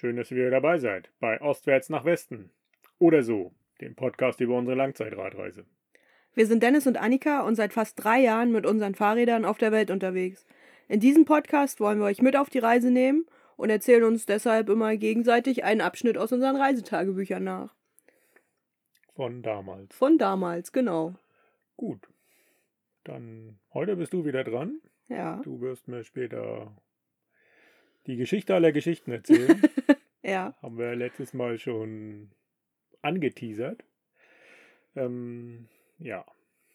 Schön, dass ihr wieder dabei seid bei Ostwärts nach Westen. Oder so, dem Podcast über unsere Langzeitradreise. Wir sind Dennis und Annika und seit fast drei Jahren mit unseren Fahrrädern auf der Welt unterwegs. In diesem Podcast wollen wir euch mit auf die Reise nehmen und erzählen uns deshalb immer gegenseitig einen Abschnitt aus unseren Reisetagebüchern nach. Von damals. Von damals, genau. Gut. Dann heute bist du wieder dran. Ja. Du wirst mir später die Geschichte aller Geschichten erzählen. Ja. Haben wir letztes Mal schon angeteasert. Ähm, ja,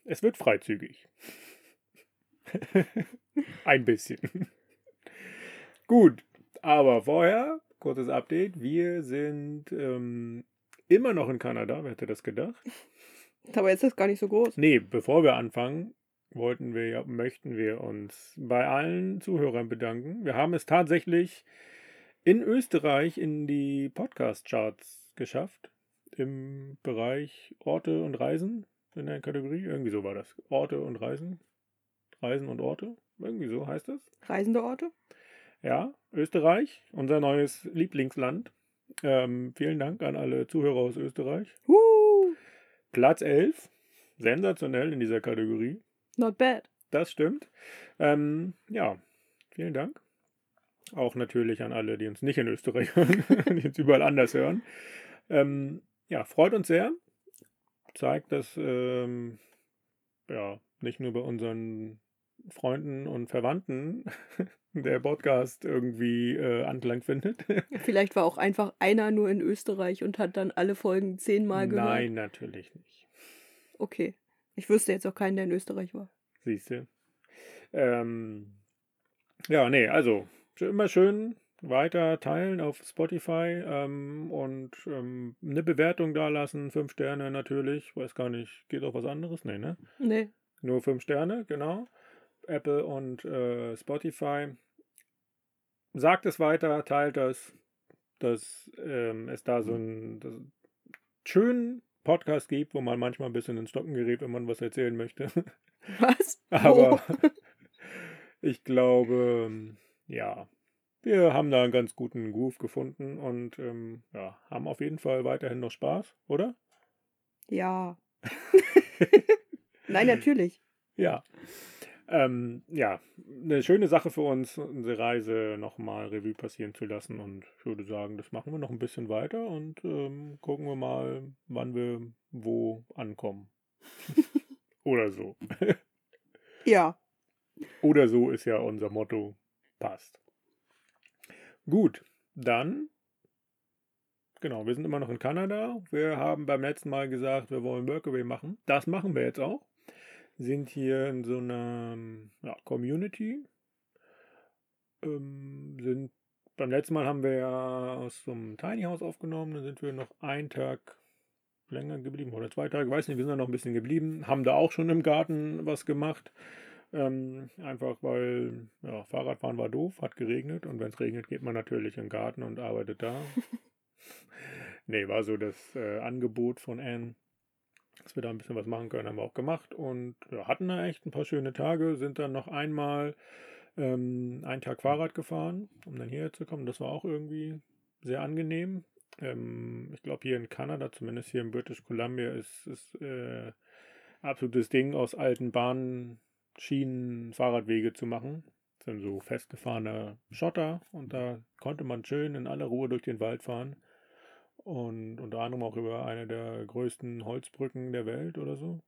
es wird freizügig. Ein bisschen. Gut, aber vorher, kurzes Update. Wir sind ähm, immer noch in Kanada. Wer hätte das gedacht? Dabei ist das gar nicht so groß. Nee, bevor wir anfangen, wollten wir ja, möchten wir uns bei allen Zuhörern bedanken. Wir haben es tatsächlich in Österreich in die Podcast-Charts geschafft. Im Bereich Orte und Reisen. In der Kategorie. Irgendwie so war das. Orte und Reisen. Reisen und Orte. Irgendwie so heißt das. Reisende Orte? Ja, Österreich, unser neues Lieblingsland. Ähm, vielen Dank an alle Zuhörer aus Österreich. Woo! Platz 11. Sensationell in dieser Kategorie. Not bad. Das stimmt. Ähm, ja, vielen Dank. Auch natürlich an alle, die uns nicht in Österreich hören, die uns überall anders hören. Ähm, ja, freut uns sehr. Zeigt, dass ähm, ja, nicht nur bei unseren Freunden und Verwandten der Podcast irgendwie äh, Anklang findet. Vielleicht war auch einfach einer nur in Österreich und hat dann alle Folgen zehnmal gehört. Nein, natürlich nicht. Okay. Ich wüsste jetzt auch keinen, der in Österreich war. Siehst du. Ähm, ja, nee, also immer schön weiter teilen auf Spotify ähm, und ähm, eine Bewertung da lassen. Fünf Sterne natürlich. Weiß gar nicht, geht auch was anderes? Nee, ne? Nee. Nur fünf Sterne, genau. Apple und äh, Spotify. Sagt es weiter, teilt das, dass ähm, es da so einen das, schönen Podcast gibt, wo man manchmal ein bisschen ins Stocken gerät, wenn man was erzählen möchte. Was? Aber ich glaube, ja, wir haben da einen ganz guten Groove gefunden und ähm, ja, haben auf jeden Fall weiterhin noch Spaß, oder? Ja. Nein, natürlich. Ja. Ähm, ja, eine schöne Sache für uns, unsere Reise nochmal Revue passieren zu lassen. Und ich würde sagen, das machen wir noch ein bisschen weiter und ähm, gucken wir mal, wann wir wo ankommen. Oder so. Ja. Oder so ist ja unser Motto. Passt. Gut, dann. Genau, wir sind immer noch in Kanada. Wir haben beim letzten Mal gesagt, wir wollen Workaway machen. Das machen wir jetzt auch. Sind hier in so einer ja, Community. Ähm, sind beim letzten Mal haben wir ja aus so einem Tiny House aufgenommen. Dann sind wir noch einen Tag länger geblieben oder zwei Tage, weiß nicht, wir sind da noch ein bisschen geblieben. Haben da auch schon im Garten was gemacht. Ähm, einfach weil ja, Fahrradfahren war doof, hat geregnet und wenn es regnet, geht man natürlich in den Garten und arbeitet da. nee, war so das äh, Angebot von Anne, dass wir da ein bisschen was machen können, haben wir auch gemacht und ja, hatten da echt ein paar schöne Tage, sind dann noch einmal ähm, einen Tag Fahrrad gefahren, um dann hierher zu kommen. Das war auch irgendwie sehr angenehm. Ähm, ich glaube, hier in Kanada, zumindest hier in British Columbia, ist es äh, absolutes Ding, aus alten Bahnschienen Fahrradwege zu machen. Das sind so festgefahrene Schotter und da konnte man schön in aller Ruhe durch den Wald fahren. Und unter anderem auch über eine der größten Holzbrücken der Welt oder so.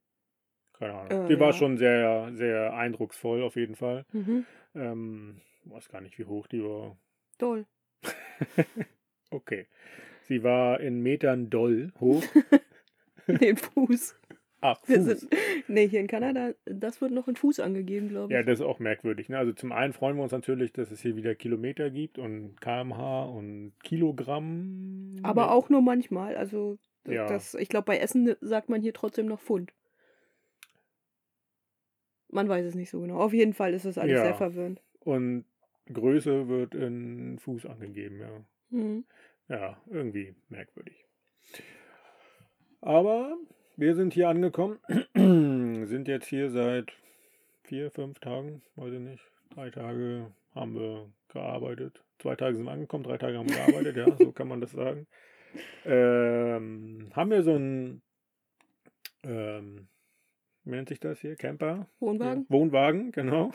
Keine Ahnung. Äh, Die war ja. schon sehr, sehr eindrucksvoll auf jeden Fall. Mhm. Ähm, ich weiß gar nicht, wie hoch die war. Toll. Okay. Sie war in Metern doll hoch. Den Fuß. Ach, Wir Fuß. sind, nee, hier in Kanada, das wird noch in Fuß angegeben, glaube ich. Ja, das ist auch merkwürdig. Ne? Also zum einen freuen wir uns natürlich, dass es hier wieder Kilometer gibt und kmh und Kilogramm. Aber auch nur manchmal. Also, Ja. das, ich glaube, bei Essen sagt man hier trotzdem noch Pfund. Man weiß es nicht so genau. Auf jeden Fall ist das alles Ja. sehr verwirrend. Und Größe wird in Fuß angegeben, ja. Mhm. Ja, irgendwie merkwürdig. Aber wir sind hier angekommen, sind jetzt hier seit vier, fünf Tagen, weiß ich nicht. Drei Tage haben wir gearbeitet. zwei Tage sind wir angekommen, drei Tage haben wir gearbeitet, ja, so kann man das sagen. Ähm, haben wir so ein, ähm, wie nennt sich das hier? Camper? Wohnwagen? Ja, Wohnwagen, genau.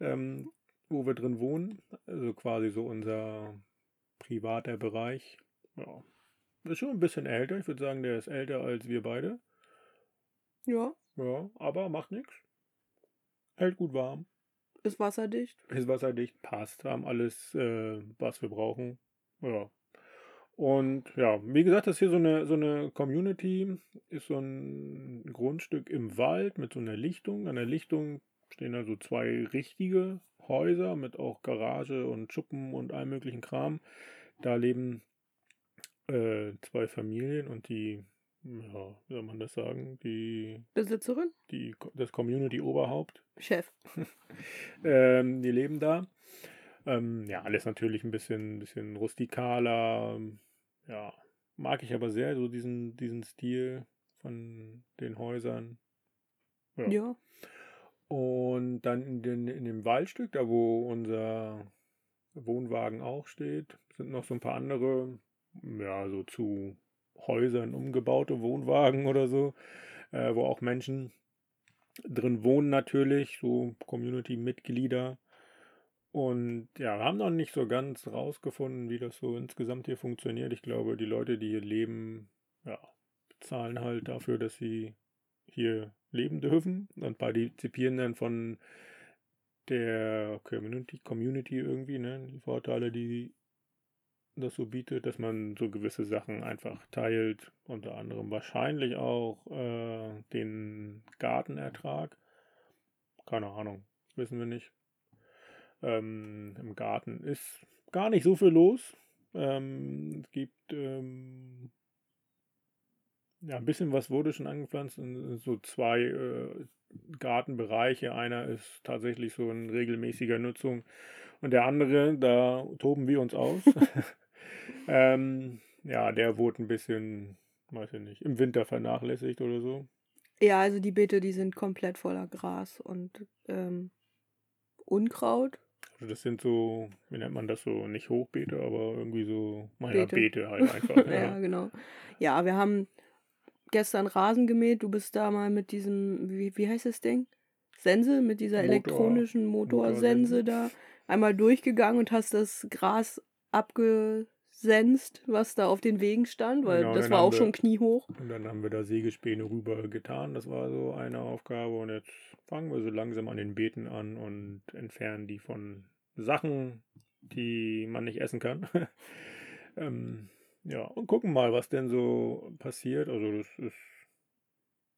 Ähm, wo wir drin wohnen. Also quasi so unser privater Bereich. Ja. Ist schon ein bisschen älter. Ich würde sagen, der ist älter als wir beide. Ja. Ja, aber macht nichts. Hält gut warm. Ist wasserdicht. Ist wasserdicht, passt. Haben alles, äh, was wir brauchen. Ja. Und ja, wie gesagt, das ist hier so eine, so eine Community, ist so ein Grundstück im Wald mit so einer Lichtung. An der Lichtung stehen also zwei richtige Häuser mit auch Garage und Schuppen und allem möglichen Kram. Da leben äh, zwei Familien und die, ja, wie soll man das sagen, die, Besitzerin? die das Community-Oberhaupt, Chef. ähm, die leben da. Ähm, ja, alles natürlich ein bisschen, bisschen rustikaler. Ja, mag ich aber sehr, so diesen, diesen Stil von den Häusern. Ja. Ja. Und dann in, den, in dem Waldstück, da wo unser Wohnwagen auch steht, sind noch so ein paar andere, ja, so zu Häusern umgebaute Wohnwagen oder so, äh, wo auch Menschen drin wohnen natürlich, so Community-Mitglieder. Und ja, wir haben noch nicht so ganz rausgefunden, wie das so insgesamt hier funktioniert. Ich glaube, die Leute, die hier leben, ja, bezahlen halt dafür, dass sie hier leben dürfen und partizipieren dann von der Community, Community irgendwie, ne? Die Vorteile, die das so bietet, dass man so gewisse Sachen einfach teilt, unter anderem wahrscheinlich auch äh, den Gartenertrag. Keine Ahnung, wissen wir nicht. Ähm, Im Garten ist gar nicht so viel los. Ähm, es gibt ähm, ja, ein bisschen was wurde schon angepflanzt. So zwei äh, Gartenbereiche. Einer ist tatsächlich so in regelmäßiger Nutzung und der andere, da toben wir uns aus. ähm, ja, der wurde ein bisschen, weiß ich nicht, im Winter vernachlässigt oder so. Ja, also die Beete, die sind komplett voller Gras und ähm, Unkraut. Also das sind so, wie nennt man das so, nicht Hochbeete, aber irgendwie so, naja, Beete. Beete halt einfach. ja, ja. genau. Ja, wir haben gestern Rasen gemäht. Du bist da mal mit diesem, wie, wie heißt das Ding? Sense, mit dieser Motor- elektronischen Motorsense Motorsense. da einmal durchgegangen und hast das Gras abgesenzt, was da auf den Wegen stand, weil Genau, das war auch wir- schon kniehoch. Und dann haben wir da Sägespäne rüber getan. Das war so eine Aufgabe. Und jetzt fangen wir so langsam an den Beeten an und entfernen die von Sachen, die man nicht essen kann. ähm, ja, und gucken mal, was denn so passiert. Also das ist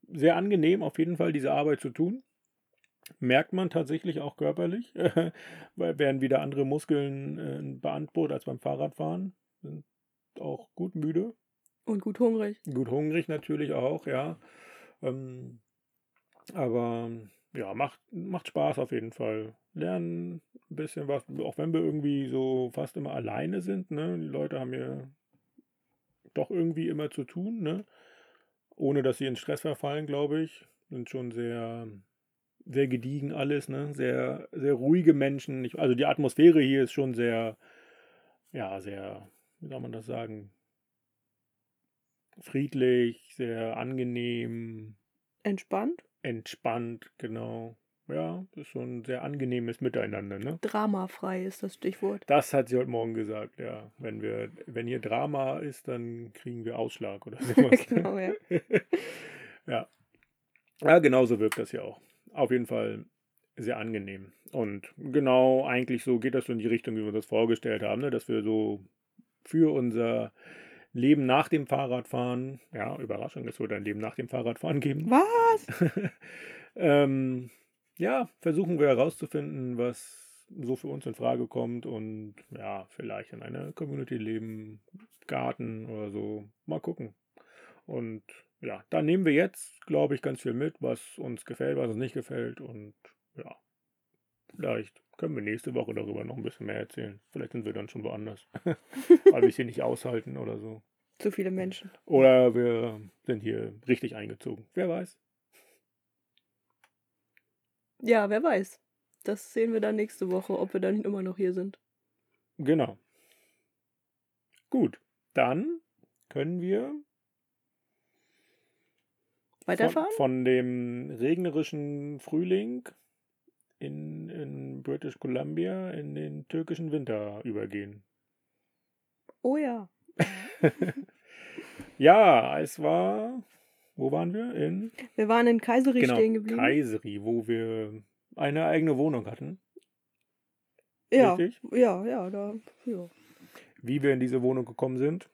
sehr angenehm, auf jeden Fall diese Arbeit zu tun. Merkt man tatsächlich auch körperlich, weil werden wieder andere Muskeln äh, beansprucht als beim Fahrradfahren. Sind auch gut müde. Und gut hungrig. Gut hungrig natürlich auch, ja. Ähm, aber ja, macht, macht Spaß auf jeden Fall. Lernen ein bisschen was, auch wenn wir irgendwie so fast immer alleine sind, ne? Die Leute haben ja doch irgendwie immer zu tun, ne? Ohne dass sie in Stress verfallen, glaube ich. Sind schon sehr, sehr gediegen alles, ne? Sehr, sehr ruhige Menschen. Ich, also die Atmosphäre hier ist schon sehr, ja, sehr, wie soll man das sagen? friedlich, sehr angenehm, Entspannt. entspannt, genau. Ja, das ist schon ein sehr angenehmes Miteinander, ne? Dramafrei ist das Stichwort. Das hat sie heute Morgen gesagt, ja. Wenn wir, wenn hier Drama ist, dann kriegen wir Ausschlag oder sowas. genau, ja. ja. Ja, genau so wirkt das ja auch. Auf jeden Fall sehr angenehm. Und genau eigentlich so geht das so in die Richtung, wie wir das vorgestellt haben, ne? dass wir so für unser Leben nach dem Fahrradfahren, ja, Überraschung, es wird ein Leben nach dem Fahrradfahren geben. Was? ähm, ja, versuchen wir herauszufinden, was so für uns in Frage kommt und ja, vielleicht in einer Community leben, Garten oder so. Mal gucken. Und ja, da nehmen wir jetzt, glaube ich, ganz viel mit, was uns gefällt, was uns nicht gefällt und ja, vielleicht können wir nächste Woche darüber noch ein bisschen mehr erzählen. Vielleicht sind wir dann schon woanders, weil wir es hier nicht aushalten oder so. Zu viele Menschen. Oder wir sind hier richtig eingezogen. Wer weiß. Ja, wer weiß. Das sehen wir dann nächste Woche, ob wir dann immer noch hier sind. Genau. Gut, dann können wir Weiterfahren? Von, von dem regnerischen Frühling in, in British Columbia in den türkischen Winter übergehen. Oh ja. ja, es war. Wo waren wir? In. Wir waren in Kayseri genau, stehen geblieben. Kayseri, wo wir eine eigene Wohnung hatten. ja, Richtig? ja, ja, da, ja. Wie wir in diese Wohnung gekommen sind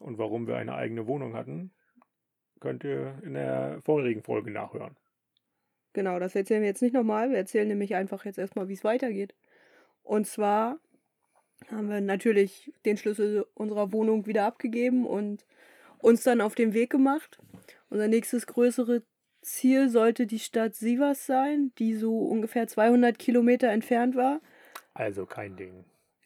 und warum wir eine eigene Wohnung hatten, könnt ihr in der vorherigen Folge nachhören. Genau, das erzählen wir jetzt nicht nochmal. Wir erzählen nämlich einfach jetzt erstmal, wie es weitergeht. Und zwar haben wir natürlich den Schlüssel unserer Wohnung wieder abgegeben und uns dann auf den Weg gemacht. Unser nächstes größere Ziel sollte die Stadt Sivas sein, die so ungefähr 200 Kilometer entfernt war. Also kein Ding.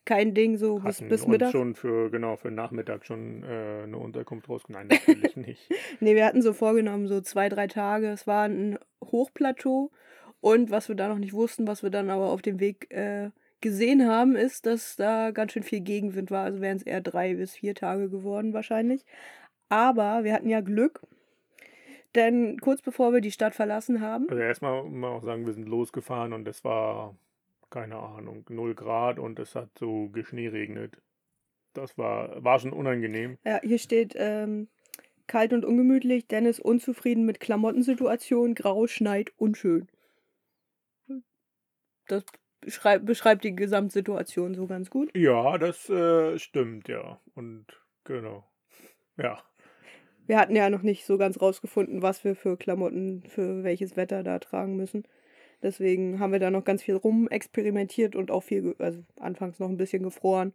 Kein Ding, so bis, bis Mittag. schon für, genau, für Nachmittag schon äh, eine Unterkunft rausgenommen. Nein, natürlich nicht. Nee, wir hatten so vorgenommen, so zwei, drei Tage. Es war ein Hochplateau. Und was wir da noch nicht wussten, was wir dann aber auf dem Weg äh, gesehen haben, ist, dass da ganz schön viel Gegenwind war. Also wären es eher drei bis vier Tage geworden wahrscheinlich. Aber wir hatten ja Glück, denn kurz bevor wir die Stadt verlassen haben, Also erstmal muss man auch sagen, wir sind losgefahren und es war, keine Ahnung, 0 Grad und es hat so geschneeregnet. Das war, war schon unangenehm. ja, hier steht ähm, kalt und ungemütlich, Dennis unzufrieden mit Klamottensituation, grau, schneit, unschön. Das beschreib, beschreibt die Gesamtsituation so ganz gut. Ja, das äh, stimmt, ja. Und genau. Ja. Wir hatten ja noch nicht so ganz rausgefunden, was wir für Klamotten für welches Wetter da tragen müssen. Deswegen haben wir da noch ganz viel rumexperimentiert und auch viel, also anfangs noch ein bisschen gefroren.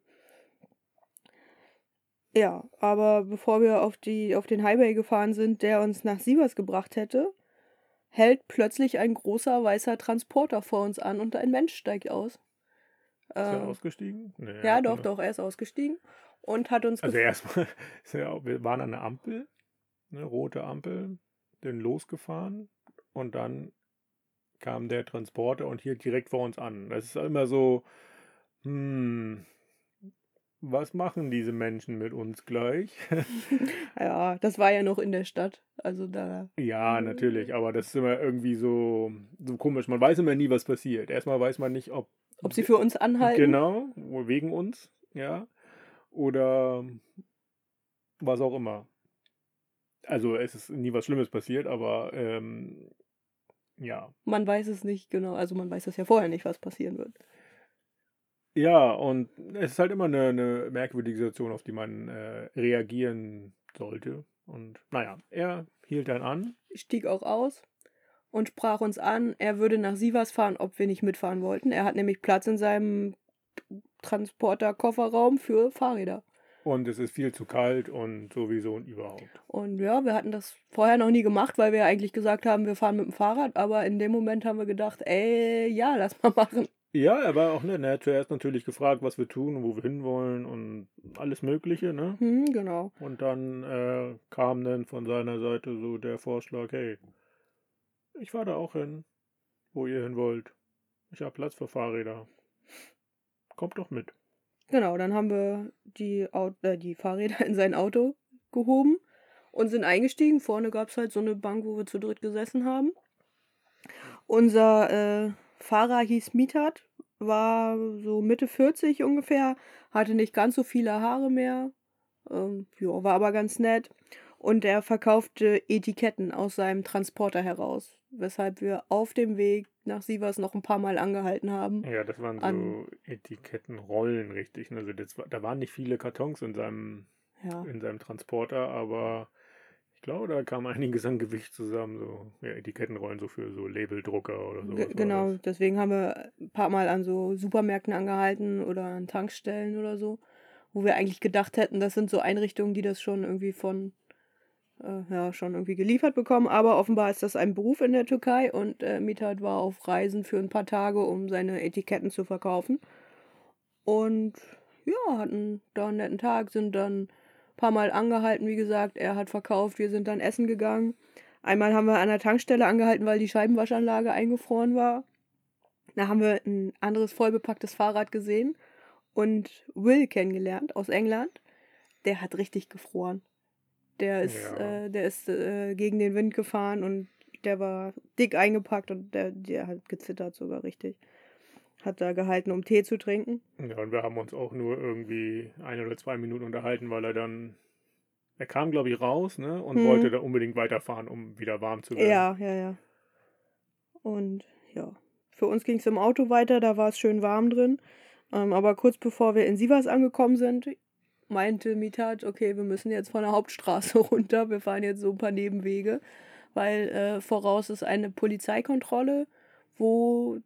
Ja, aber bevor wir auf, die, auf den Highway gefahren sind, der uns nach Sievers gebracht hätte, hält plötzlich ein großer weißer Transporter vor uns an und ein Mensch steigt aus. Ist er Ähm, ausgestiegen? Nee, ja, doch, doch, er ist ausgestiegen und hat uns Also erstmal, wir waren an der Ampel, eine rote Ampel, sind losgefahren und dann kam der Transporter und hielt direkt vor uns an. Das ist immer so, hm, was machen diese Menschen mit uns gleich? Ja, das war ja noch in der Stadt. Also da. ja, natürlich, aber das ist immer irgendwie so, so komisch. Man weiß immer nie, was passiert. Erstmal weiß man nicht, ob Ob sie für uns anhalten? Genau, wegen uns, ja. Oder was auch immer. Also es ist nie was Schlimmes passiert, aber ähm, ja. Man weiß es nicht genau. Also man weiß das ja vorher nicht, was passieren wird. Ja, und es ist halt immer eine, eine merkwürdige Situation, auf die man äh, reagieren sollte. Und naja, er hielt dann an. Stieg auch aus und sprach uns an, er würde nach Sivas fahren, ob wir nicht mitfahren wollten. Er hat nämlich Platz in seinem Transporter-Kofferraum für Fahrräder. Und es ist viel zu kalt und sowieso und überhaupt. Und ja, wir hatten das vorher noch nie gemacht, weil wir eigentlich gesagt haben, wir fahren mit dem Fahrrad. Aber in dem Moment haben wir gedacht, ey, ja, lass mal machen. Ja, er war auch nett. Er hat zuerst natürlich gefragt, was wir tun und wo wir hinwollen und alles Mögliche, ne? Hm, genau. Und dann äh, kam dann von seiner Seite so der Vorschlag, hey, ich fahre da auch hin, wo ihr hin wollt. Ich habe Platz für Fahrräder. Kommt doch mit. Genau, dann haben wir die, äh, die Fahrräder in sein Auto gehoben und sind eingestiegen. Vorne gab es halt so eine Bank, wo wir zu dritt gesessen haben. Unser äh, Fahrer hieß Mitat, war so Mitte 40 ungefähr, hatte nicht ganz so viele Haare mehr, ähm, jo, war aber ganz nett. Und er verkaufte Etiketten aus seinem Transporter heraus, weshalb wir auf dem Weg nach Sivas noch ein paar Mal angehalten haben. Ja, das waren so Etikettenrollen, richtig. Also das, da waren nicht viele Kartons in seinem, Ja. in seinem Transporter, aber ich glaube, da kam einiges an Gewicht zusammen. So ja, Etikettenrollen so für so Labeldrucker oder so. Ge- Genau, deswegen haben wir ein paar Mal an so Supermärkten angehalten oder an Tankstellen oder so, wo wir eigentlich gedacht hätten, das sind so Einrichtungen, die das schon irgendwie von, äh, ja, schon irgendwie geliefert bekommen. Aber offenbar ist das ein Beruf in der Türkei und äh, Mithat war auf Reisen für ein paar Tage, um seine Etiketten zu verkaufen. Und ja, hatten da einen netten Tag, sind dann ein paar Mal angehalten, wie gesagt. Er hat verkauft, wir sind dann essen gegangen. Einmal haben wir an der Tankstelle angehalten, weil die Scheibenwaschanlage eingefroren war. Da haben wir ein anderes vollbepacktes Fahrrad gesehen und Will kennengelernt aus England. Der hat richtig gefroren. Der ist, Ja. äh, der ist äh, gegen den Wind gefahren und der war dick eingepackt und der, der hat gezittert sogar richtig. Hat da gehalten, um Tee zu trinken. Ja, und wir haben uns auch nur irgendwie ein oder zwei Minuten unterhalten, weil er dann. Er kam, glaube ich, raus, ne? Und Mhm. wollte da unbedingt weiterfahren, um wieder warm zu werden. Ja, ja, ja. Und ja, für uns ging es im Auto weiter, da war es schön warm drin. Ähm, aber kurz bevor wir in Sivas angekommen sind, meinte Mitat, okay, wir müssen jetzt von der Hauptstraße runter, wir fahren jetzt so ein paar Nebenwege, weil äh, voraus ist eine Polizeikontrolle, wo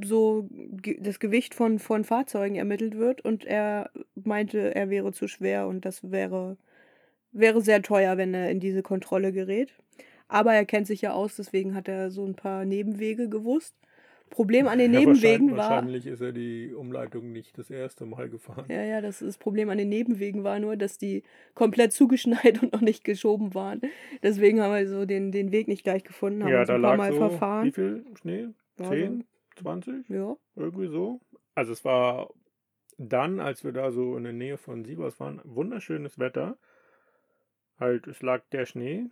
so das Gewicht von, von Fahrzeugen ermittelt wird und er meinte, er wäre zu schwer und das wäre, wäre sehr teuer, wenn er in diese Kontrolle gerät. Aber er kennt sich ja aus, deswegen hat er so ein paar Nebenwege gewusst. Problem an den Ja, Nebenwegen wahrscheinlich, war. wahrscheinlich ist er die Umleitung nicht das erste Mal gefahren. Ja, ja, das, das Problem an den Nebenwegen war nur, dass die komplett zugeschneit und noch nicht geschoben waren. Deswegen haben wir so den, den Weg nicht gleich gefunden, haben Ja, uns da ein paar lag Mal so, verfahren. wie viel Schnee? Ja, 10, 20? so, ja. Irgendwie so. Also es war dann, als wir da so in der Nähe von Sievers waren, wunderschönes Wetter. Halt, es lag der Schnee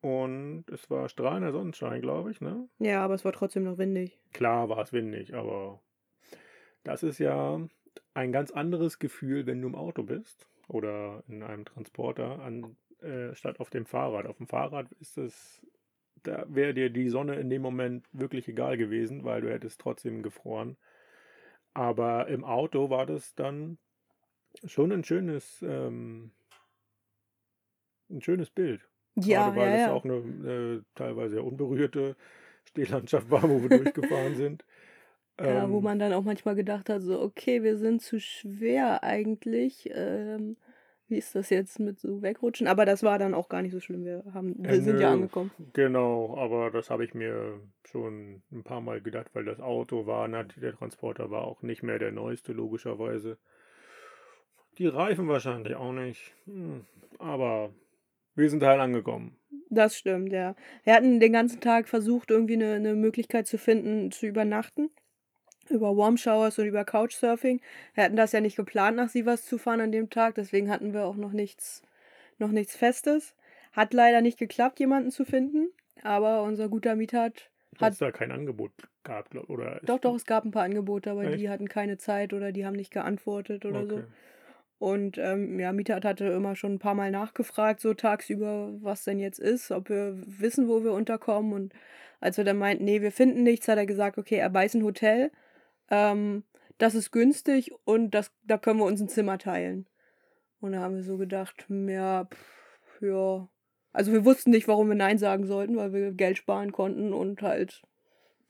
und es war strahlender Sonnenschein, glaube ich, ne? ja, aber es war trotzdem noch windig. Klar war es windig, aber das ist ja ein ganz anderes Gefühl, wenn du im Auto bist oder in einem Transporter an, äh, statt auf dem Fahrrad. Auf dem Fahrrad ist es, da wäre dir die Sonne in dem Moment wirklich egal gewesen, weil du hättest trotzdem gefroren. Aber im Auto war das dann schon ein schönes, ähm, ein schönes Bild. Ja, Gerade weil ja, es ja. auch eine, eine teilweise ja unberührte Stehlandschaft war, wo wir durchgefahren sind. Ja, wo Ähm, man dann auch manchmal gedacht hat, so, okay, wir sind zu schwer eigentlich. Ähm, wie ist das jetzt mit so wegrutschen? Aber das war dann auch gar nicht so schlimm. Wir, haben, wir Äh, sind ja angekommen. Genau, aber das habe ich mir schon ein paar Mal gedacht, weil das Auto war, der Transporter war auch nicht mehr der neueste, logischerweise. Die Reifen wahrscheinlich auch nicht. Hm, Aber wir sind halt angekommen. Das stimmt, ja. Wir hatten den ganzen Tag versucht, irgendwie eine, eine Möglichkeit zu finden, zu übernachten. Über Warm Showers und über Couchsurfing. Wir hatten das ja nicht geplant, nach Sivas zu fahren an dem Tag, deswegen hatten wir auch noch nichts, noch nichts Festes. Hat leider nicht geklappt, jemanden zu finden, aber unser guter Mieter hat. Hat es da kein Angebot gab, oder? Doch, doch, es gab ein paar Angebote, aber die Echt? hatten keine Zeit oder die haben nicht geantwortet oder so. Und ähm, ja, Mieter hatte immer schon ein paar Mal nachgefragt, so tagsüber, was denn jetzt ist, ob wir wissen, wo wir unterkommen. Und als wir dann meinten, nee, wir finden nichts, hat er gesagt, okay, er weiß ein Hotel, ähm, das ist günstig und das, da können wir uns ein Zimmer teilen. Und da haben wir so gedacht, ja, pff, ja. Also wir wussten nicht, warum wir Nein sagen sollten, weil wir Geld sparen konnten und halt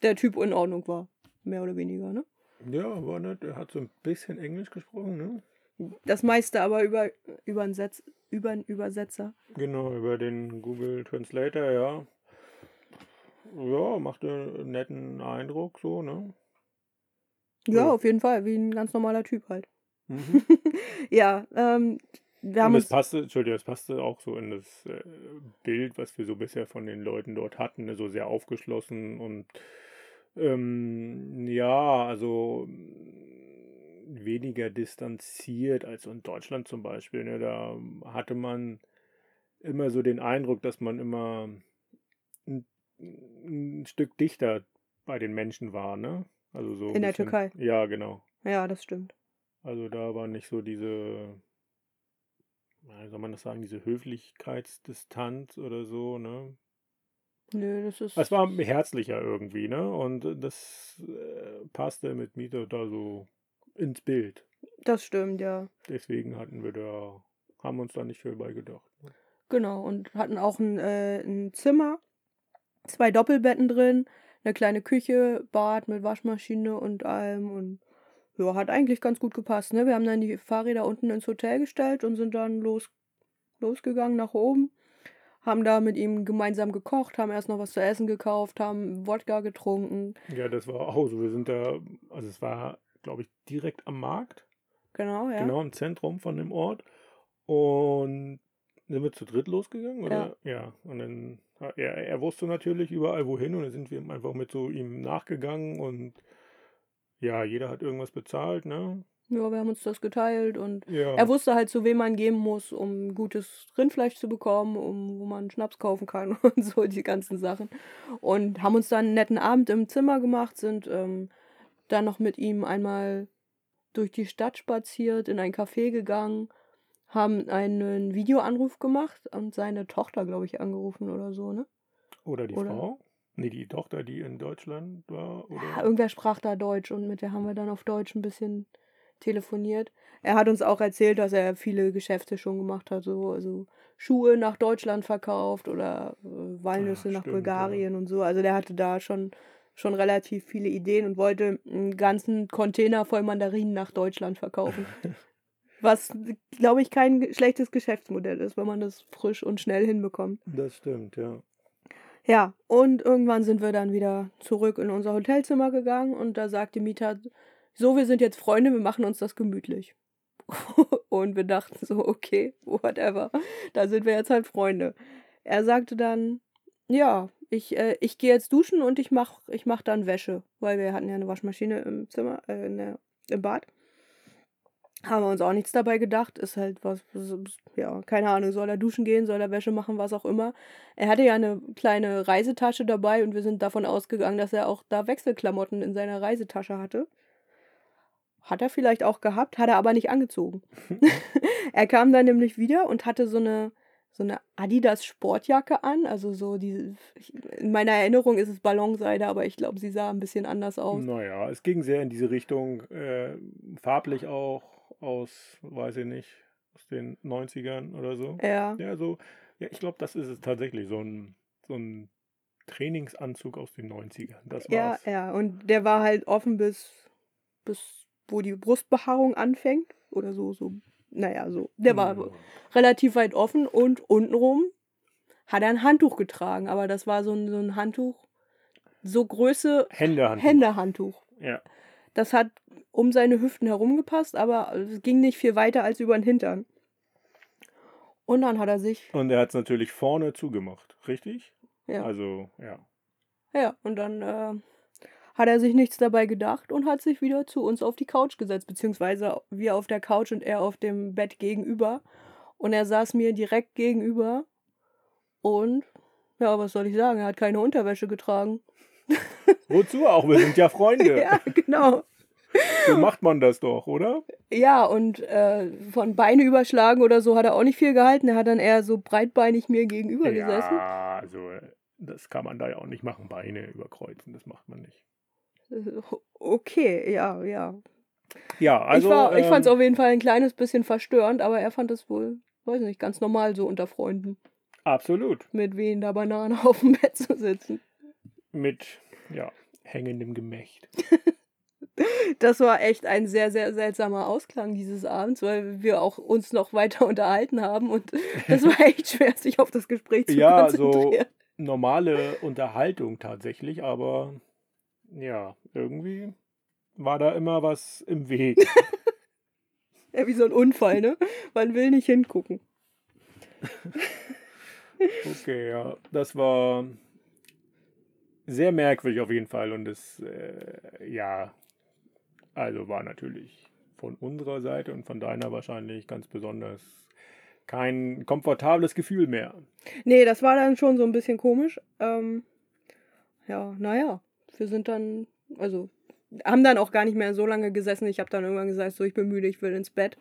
der Typ in Ordnung war. Mehr oder weniger, ne? Ja, war nett. Er hat so ein bisschen Englisch gesprochen, ne? Das meiste aber über, über, einen, Setz, über einen Übersetzer. Genau, über den Google Translator, ja. Ja, machte einen netten Eindruck, so, ne? Ja, Ja. auf jeden Fall, wie ein ganz normaler Typ halt. Mhm. ja, ähm, wir haben Und es uns. passte, Entschuldigung, es passte auch so in das äh, Bild, was wir so bisher von den Leuten dort hatten, ne? so sehr aufgeschlossen und ähm, ja, also weniger distanziert als in Deutschland zum Beispiel. Ne? Da hatte man immer so den Eindruck, dass man immer ein, ein Stück dichter bei den Menschen war, ne? Also so In der bisschen- Türkei. Ja, genau. Ja, das stimmt. Also da war nicht so diese, wie soll man das sagen, diese Höflichkeitsdistanz oder so, ne? Nö, das ist. Es war herzlicher irgendwie, ne? Und das äh, passte mit Mieter da so ins Bild. Das stimmt, ja. Deswegen hatten wir da, haben uns da nicht viel bei gedacht. ne? Genau. Und hatten auch ein, äh, ein Zimmer, zwei Doppelbetten drin, eine kleine Küche, Bad mit Waschmaschine und allem. Und ja, hat eigentlich ganz gut gepasst, ne? Wir haben dann die Fahrräder unten ins Hotel gestellt und sind dann los, losgegangen nach oben. Haben da mit ihm gemeinsam gekocht, haben erst noch was zu essen gekauft, haben Wodka getrunken. Ja, das war auch so. Wir sind da, also es war, glaube ich, direkt am Markt. Genau, ja. Genau im Zentrum von dem Ort. Und sind wir zu dritt losgegangen, oder? Ja. Und dann, er, er wusste natürlich überall wohin und dann sind wir einfach mit so ihm nachgegangen und ja, jeder hat irgendwas bezahlt, ne? Ja, wir haben uns das geteilt und Ja. er wusste halt, zu wem man gehen muss, um gutes Rindfleisch zu bekommen, um wo man Schnaps kaufen kann und so die ganzen Sachen. Und haben uns dann einen netten Abend im Zimmer gemacht, sind ähm, dann noch mit ihm einmal durch die Stadt spaziert, in ein Café gegangen, haben einen Videoanruf gemacht und seine Tochter, glaube ich, angerufen oder so, ne? Oder die Oder- Frau? Nee, die Tochter, die in Deutschland war? Ja, Oder? irgendwer sprach da Deutsch und mit der haben wir dann auf Deutsch ein bisschen telefoniert. Er hat uns auch erzählt, dass er viele Geschäfte schon gemacht hat, so also Schuhe nach Deutschland verkauft oder äh, Walnüsse Ah, nach stimmt, ja. Bulgarien und so. Also der hatte da schon schon relativ viele Ideen und wollte einen ganzen Container voll Mandarinen nach Deutschland verkaufen. Was, glaube ich, kein schlechtes Geschäftsmodell ist, wenn man das frisch und schnell hinbekommt. Das stimmt, ja. Ja, und irgendwann sind wir dann wieder zurück in unser Hotelzimmer gegangen und da sagte Mieter, so, wir sind jetzt Freunde, wir machen uns das gemütlich. und wir dachten so, okay, whatever, da sind wir jetzt halt Freunde. Er sagte dann, ja, ich, äh, ich gehe jetzt duschen und ich mach, ich mach dann Wäsche, weil wir hatten ja eine Waschmaschine im Zimmer, äh, in der, im Bad. Haben wir uns auch nichts dabei gedacht, ist halt was, ja, keine Ahnung, soll er duschen gehen, soll er Wäsche machen, was auch immer. Er hatte ja eine kleine Reisetasche dabei und wir sind davon ausgegangen, dass er auch da Wechselklamotten in seiner Reisetasche hatte. Hat er vielleicht auch gehabt, hat er aber nicht angezogen. er kam dann nämlich wieder und hatte so eine, so eine Adidas Sportjacke an. Also so die. ich- In meiner Erinnerung ist es Ballonseide, aber ich glaube, sie sah ein bisschen anders aus. Naja, es ging sehr in diese Richtung, äh, farblich auch aus, weiß ich nicht, aus den 90ern oder so. Ja. Ja, so, ja, ich glaube, das ist es tatsächlich, so ein, so ein Trainingsanzug aus den 90ern. Das Ja, war's. ja. Und der war halt offen bis, bis wo die Brustbehaarung anfängt. Oder so, so. Naja, so. Der war Ja. relativ weit offen und untenrum hat er ein Handtuch getragen. Aber das war so ein, so ein Handtuch, so Größe Händehandtuch. Händehandtuch. Ja. Das hat um seine Hüften herum gepasst, aber es ging nicht viel weiter als über den Hintern. Und dann hat er sich, Und er hat es natürlich vorne zugemacht, richtig? ja, Also, ja. ja, und dann äh, hat er sich nichts dabei gedacht und hat sich wieder zu uns auf die Couch gesetzt, beziehungsweise wir auf der Couch und er auf dem Bett gegenüber. Und er saß mir direkt gegenüber und, ja, was soll ich sagen, er hat keine Unterwäsche getragen. Wozu auch? Wir sind ja Freunde. ja, genau. So macht man das doch, oder? Ja, und äh, von Beine überschlagen oder so hat er auch nicht viel gehalten. Er hat dann eher so breitbeinig mir gegenüber gesessen. Ja, also, das kann man da ja auch nicht machen. Beine überkreuzen, das macht man nicht. Okay, ja, ja. Ja, also. ich war, ich fand es ähm, auf jeden Fall ein kleines bisschen verstörend, aber er fand es wohl, weiß nicht, ganz normal so unter Freunden, Absolut. mit wehender Banane auf dem Bett zu sitzen. Mit, ja, hängendem Gemächt. Das war echt ein sehr, sehr seltsamer Ausklang dieses Abends, weil wir auch uns noch weiter unterhalten haben und das war echt schwer, sich auf das Gespräch zu Ja, so konzentrieren. normale Unterhaltung tatsächlich, aber ja, irgendwie war da immer was im Weg. Ja, wie so ein Unfall, ne? Man will nicht hingucken. Okay, ja, das war sehr merkwürdig auf jeden Fall und es, äh, ja, also war natürlich von unserer Seite und von deiner wahrscheinlich ganz besonders kein komfortables Gefühl mehr. Nee, das war dann schon so ein bisschen komisch. Ähm, ja, naja, wir sind dann, also, haben dann auch gar nicht mehr so lange gesessen. Ich habe dann irgendwann gesagt, so, ich bin müde, ich will ins Bett.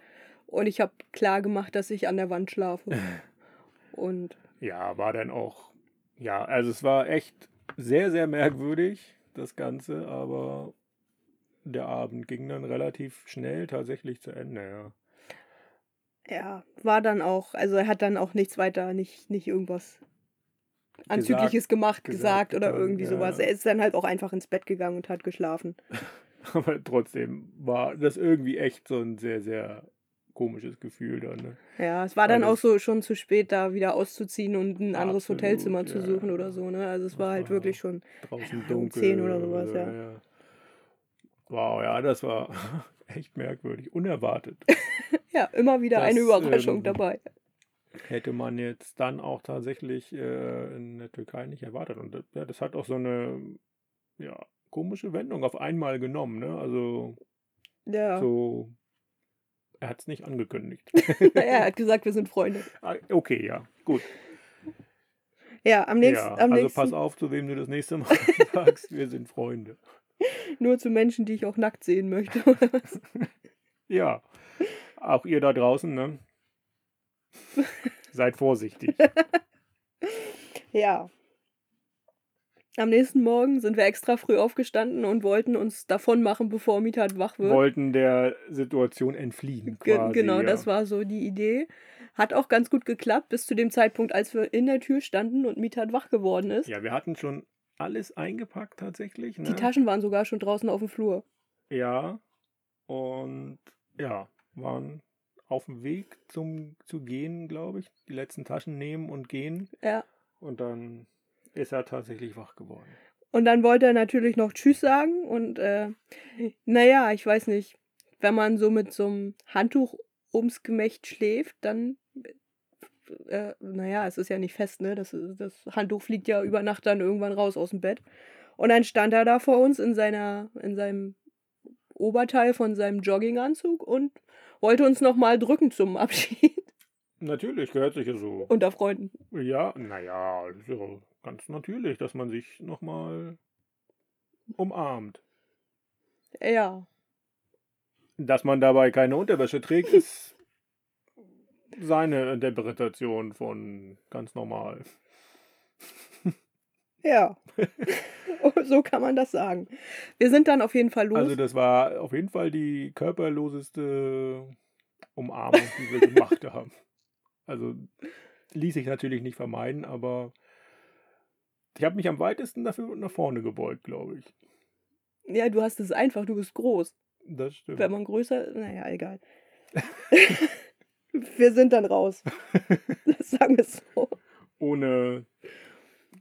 Und ich habe klar gemacht, dass ich an der Wand schlafe. Und Ja, war dann auch, ja, also es war echt sehr, sehr merkwürdig, das Ganze, aber der Abend ging dann relativ schnell tatsächlich zu Ende, ja. ja, war dann auch, also er hat dann auch nichts weiter, nicht, nicht irgendwas Anzügliches gemacht, gesagt, gesagt, oder getan, irgendwie ja. sowas. Er ist dann halt auch einfach ins Bett gegangen und hat geschlafen. Aber trotzdem war das irgendwie echt so ein sehr, sehr komisches Gefühl dann. Ne? Ja, es war dann auch Alles- so schon zu spät, da wieder auszuziehen und ein anderes Absolut, Hotelzimmer zu ja, suchen ja. oder so, ne? Also es Das war halt war wirklich schon. Draußen dunkel. 10 oder sowas, ja. Wow, ja, das war echt merkwürdig. Unerwartet. Ja, immer wieder eine Das, Überraschung ähm, dabei. Hätte man jetzt dann auch tatsächlich äh, in der Türkei nicht erwartet. Und das, ja, das hat auch so eine ja, komische Wendung auf einmal genommen. Ne? Also Ja. so Er hat es nicht angekündigt. er hat gesagt, wir sind Freunde. Ah, okay, ja, gut. Ja, am nächsten. ja, am also nächsten pass auf, zu wem du das nächste Mal sagst, wir sind Freunde. Nur zu Menschen, die ich auch nackt sehen möchte. Ja, auch ihr da draußen, ne? Seid vorsichtig. ja. Am nächsten Morgen sind wir extra früh aufgestanden und wollten uns davon machen, bevor Mitat wach wird. Wollten der Situation entfliehen. Ge Quasi, genau, ja. das war so die Idee. Hat auch ganz gut geklappt, bis zu dem Zeitpunkt, als wir in der Tür standen und Mitat wach geworden ist. Ja, wir hatten schon alles eingepackt tatsächlich. Ne? Die Taschen waren sogar schon draußen auf dem Flur. Ja. Und ja, waren auf dem Weg zum zu gehen, glaube ich. Die letzten Taschen nehmen und gehen. Ja. Und dann ist er tatsächlich wach geworden. Und dann wollte er natürlich noch Tschüss sagen. Und äh, naja, ich weiß nicht, wenn man so mit so einem Handtuch ums Gemächt schläft, dann, äh, naja, es ist ja nicht fest, ne? Das, das Handtuch fliegt ja über Nacht dann irgendwann raus aus dem Bett. Und dann stand er da vor uns in seiner, in seinem Oberteil von seinem Jogginganzug und wollte uns nochmal drücken zum Abschied Natürlich gehört sich ja so. unter Freunden. Ja, naja, ist ja ganz natürlich, dass man sich nochmal umarmt. Ja. Dass man dabei keine Unterwäsche trägt, ist seine Interpretation von ganz normal. Ja. so kann man das sagen. Wir sind dann auf jeden Fall los. Also das war auf jeden Fall die körperloseste Umarmung, die wir gemacht haben. Also ließ sich natürlich nicht vermeiden, aber ich habe mich am weitesten dafür nach vorne gebeugt, glaube ich. ja, du hast es einfach, du bist groß. Das stimmt. Wenn man größer, naja, egal. wir sind dann raus. Das sagen wir so. Ohne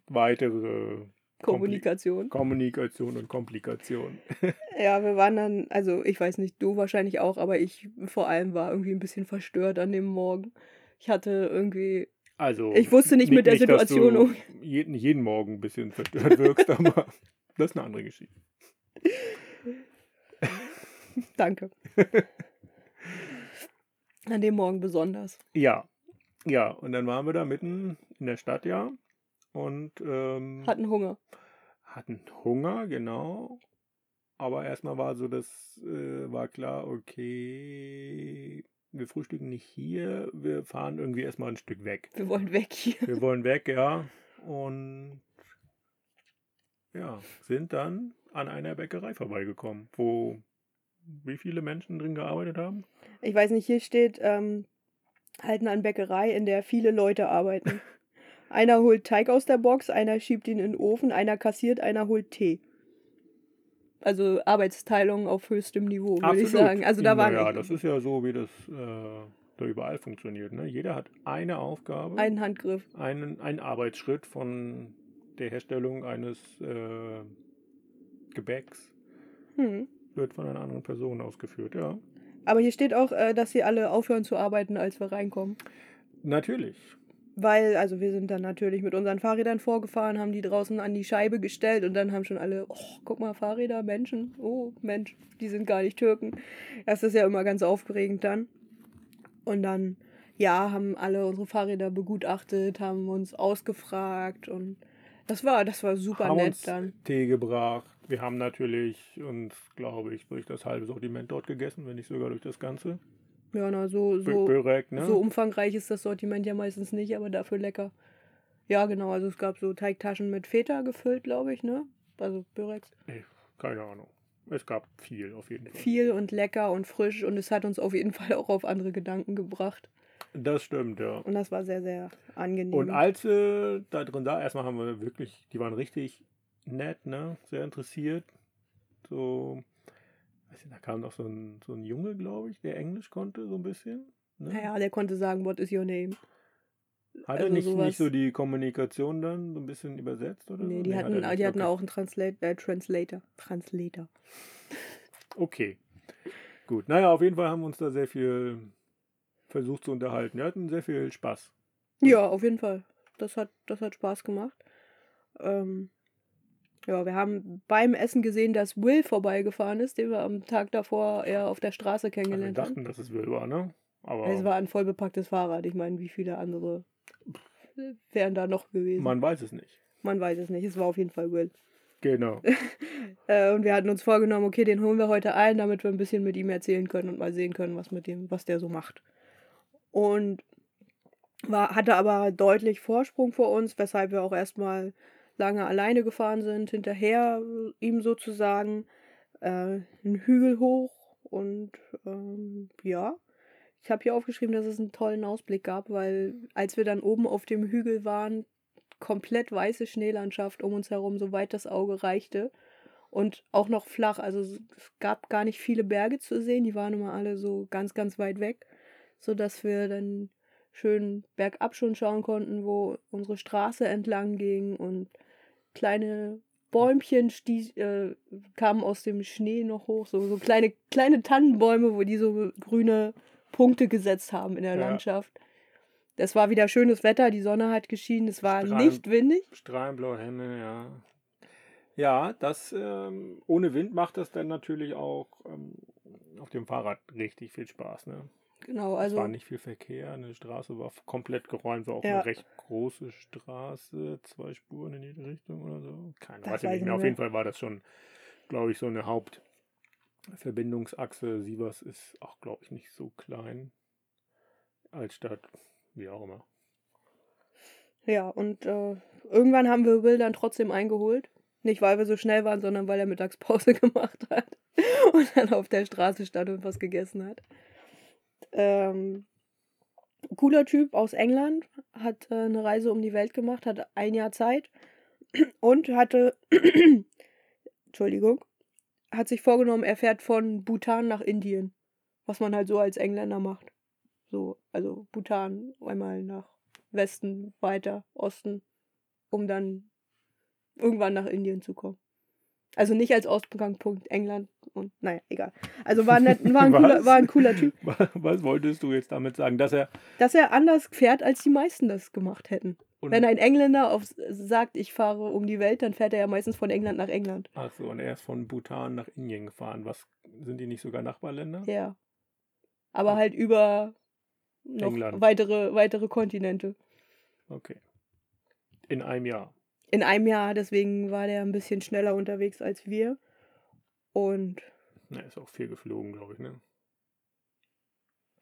weitere Kommunikation. Kommunikation und Komplikation. Ja, wir waren dann, also ich weiß nicht, du wahrscheinlich auch, aber ich vor allem war irgendwie ein bisschen verstört an dem Morgen. Ich hatte irgendwie, Also ich wusste nicht mit der dass Situation du um. jeden, jeden Morgen ein bisschen verstört wirkst, aber das ist eine andere Geschichte. Danke. An dem Morgen besonders. Ja, ja, und dann waren wir da mitten in der Stadt, ja, und ähm, Hatten Hunger. hatten Hunger, genau. Aber erstmal war so, das äh, war klar, okay, wir frühstücken nicht hier, wir fahren irgendwie erstmal ein Stück weg. Wir wollen weg hier. Wir wollen weg, ja. Und ja, sind dann an einer Bäckerei vorbeigekommen, wo wie viele Menschen drin gearbeitet haben? Ich weiß nicht, hier steht ähm, halt eine Bäckerei, in der viele Leute arbeiten. Einer holt Teig aus der Box, einer schiebt ihn in den Ofen, einer kassiert, einer holt Tee. Also Arbeitsteilung auf höchstem Niveau, würde ich sagen. Also da waren Ja, das ist ja so, wie das äh, da überall funktioniert. Ne? Jeder hat eine Aufgabe, ein Handgriff. einen, einen Arbeitsschritt von der Herstellung eines äh, Gebäcks Hm. wird von einer anderen Person ausgeführt, ja. Aber hier steht auch, äh, dass sie alle aufhören zu arbeiten, als wir reinkommen. Natürlich. Weil, also wir sind dann natürlich mit unseren Fahrrädern vorgefahren, haben die draußen an die Scheibe gestellt und dann haben schon alle, oh, guck mal, Fahrräder, Menschen, oh, Mensch, die sind gar nicht Türken. Das ist ja immer ganz aufregend dann. Und dann, ja, haben alle unsere Fahrräder begutachtet, haben uns ausgefragt und das war, das war super haben nett uns dann. Tee gebracht. Wir haben natürlich uns, glaube ich, durch das halbe Sortiment dort gegessen, wenn nicht sogar durch das ganze. Ja, na, so, so, Börek, ne? so umfangreich ist das Sortiment ja meistens nicht, aber dafür lecker. Ja, genau, also es gab so Teigtaschen mit Feta gefüllt, glaube ich, ne? Also Börex. Nee, keine Ahnung. Es gab viel auf jeden Fall. Viel und lecker und frisch und es hat uns auf jeden Fall auch auf andere Gedanken gebracht. Das stimmt, ja. Und das war sehr, sehr angenehm. Und als wir da drin da, erstmal haben wir wirklich, die waren richtig nett, ne? Sehr interessiert. So, nicht, da kam noch so ein, so ein Junge, glaube ich, der Englisch konnte, so ein bisschen. Ne? naja, der konnte sagen, what is your name? Hat er also nicht, sowas- nicht so die Kommunikation dann so ein bisschen übersetzt oder Nee, so? die hat hatten, er nicht, die hatten okay. auch einen Translate, äh, Translator. Translator. Okay. Gut. Naja, auf jeden Fall haben wir uns da sehr viel versucht zu unterhalten. Wir hatten sehr viel Spaß. Ja, auf jeden Fall. Das hat, das hat Spaß gemacht. Ähm, Ja, wir haben beim Essen gesehen, dass Will vorbeigefahren ist, den wir am Tag davor eher auf der Straße Also wir kennengelernt haben. dachten, dass es Will war, ne? Aber Es war ein vollbepacktes Fahrrad. Ich meine, wie viele andere wären da noch gewesen? Man, man weiß es nicht. weiß es nicht. Es war auf jeden Fall Will. Genau. Äh, und wir hatten uns vorgenommen, okay, den holen wir heute ein, damit wir ein bisschen mit ihm erzählen können und mal sehen können, was mit dem, was der so macht. Und war, hatte aber deutlich Vorsprung vor uns, weshalb wir auch erstmal lange alleine gefahren sind, hinterher äh, ihm sozusagen äh, einen Hügel hoch und ähm, ja. Ich habe hier aufgeschrieben, dass es einen tollen Ausblick gab, weil als wir dann oben auf dem Hügel waren, komplett weiße Schneelandschaft um uns herum, soweit das Auge reichte. Und auch noch flach. Also es es gab gar nicht viele Berge zu sehen. Die waren immer alle so ganz, ganz weit weg. Sodass wir dann schön bergab schon schauen konnten, wo unsere Straße entlang ging. Und kleine Bäumchen stieß, äh, kamen aus dem Schnee noch hoch. So, so kleine, kleine Tannenbäume, wo die so grüne Punkte gesetzt haben in der Ja. Landschaft. Das war wieder schönes Wetter, die Sonne hat geschienen, es war Strahlen- nicht windig. Strahlenblauer Himmel, ja. Ja, das ähm, ohne Wind macht das dann natürlich auch ähm, auf dem Fahrrad richtig viel Spaß. Ne? Genau, es also war nicht viel Verkehr, eine Straße war komplett geräumt, war auch Ja. eine recht große Straße, zwei Spuren in jede Richtung oder so. Keine Das weiß ich nicht ich mehr. Auf jeden Fall war das schon, glaube ich, so eine Hauptverbindungsachse. Sievers ist auch, glaube ich, nicht so klein. Altstadt, wie auch immer. ja, und äh, irgendwann haben wir Will dann trotzdem eingeholt. Nicht, weil wir so schnell waren, sondern weil er Mittagspause gemacht hat und dann auf der Straße stand und was gegessen hat. Ähm, cooler Typ aus England, hat äh, eine Reise um die Welt gemacht, hat ein Jahr Zeit und hatte, Entschuldigung, hat sich vorgenommen, er fährt von Bhutan nach Indien, was man halt so als Engländer macht. So, also Bhutan einmal nach Westen, weiter, Osten, um dann irgendwann nach Indien zu kommen. Also nicht als Ausgangspunkt England und naja, egal. Also war, nett, war, ein, cooler, war ein cooler Typ. Was wolltest du jetzt damit sagen? Dass er. Dass er anders fährt, als die meisten das gemacht hätten. Wenn ein Engländer auf, sagt, ich fahre um die Welt, dann fährt er ja meistens von England nach England. ach so, und er ist von Bhutan nach Indien gefahren. Was sind die nicht sogar Nachbarländer? Ja. Aber halt über noch England. weitere, weitere Kontinente. Okay. In einem Jahr. In einem Jahr, deswegen war der ein bisschen schneller unterwegs als wir. Und Na, ist auch viel geflogen, glaube ich, ne?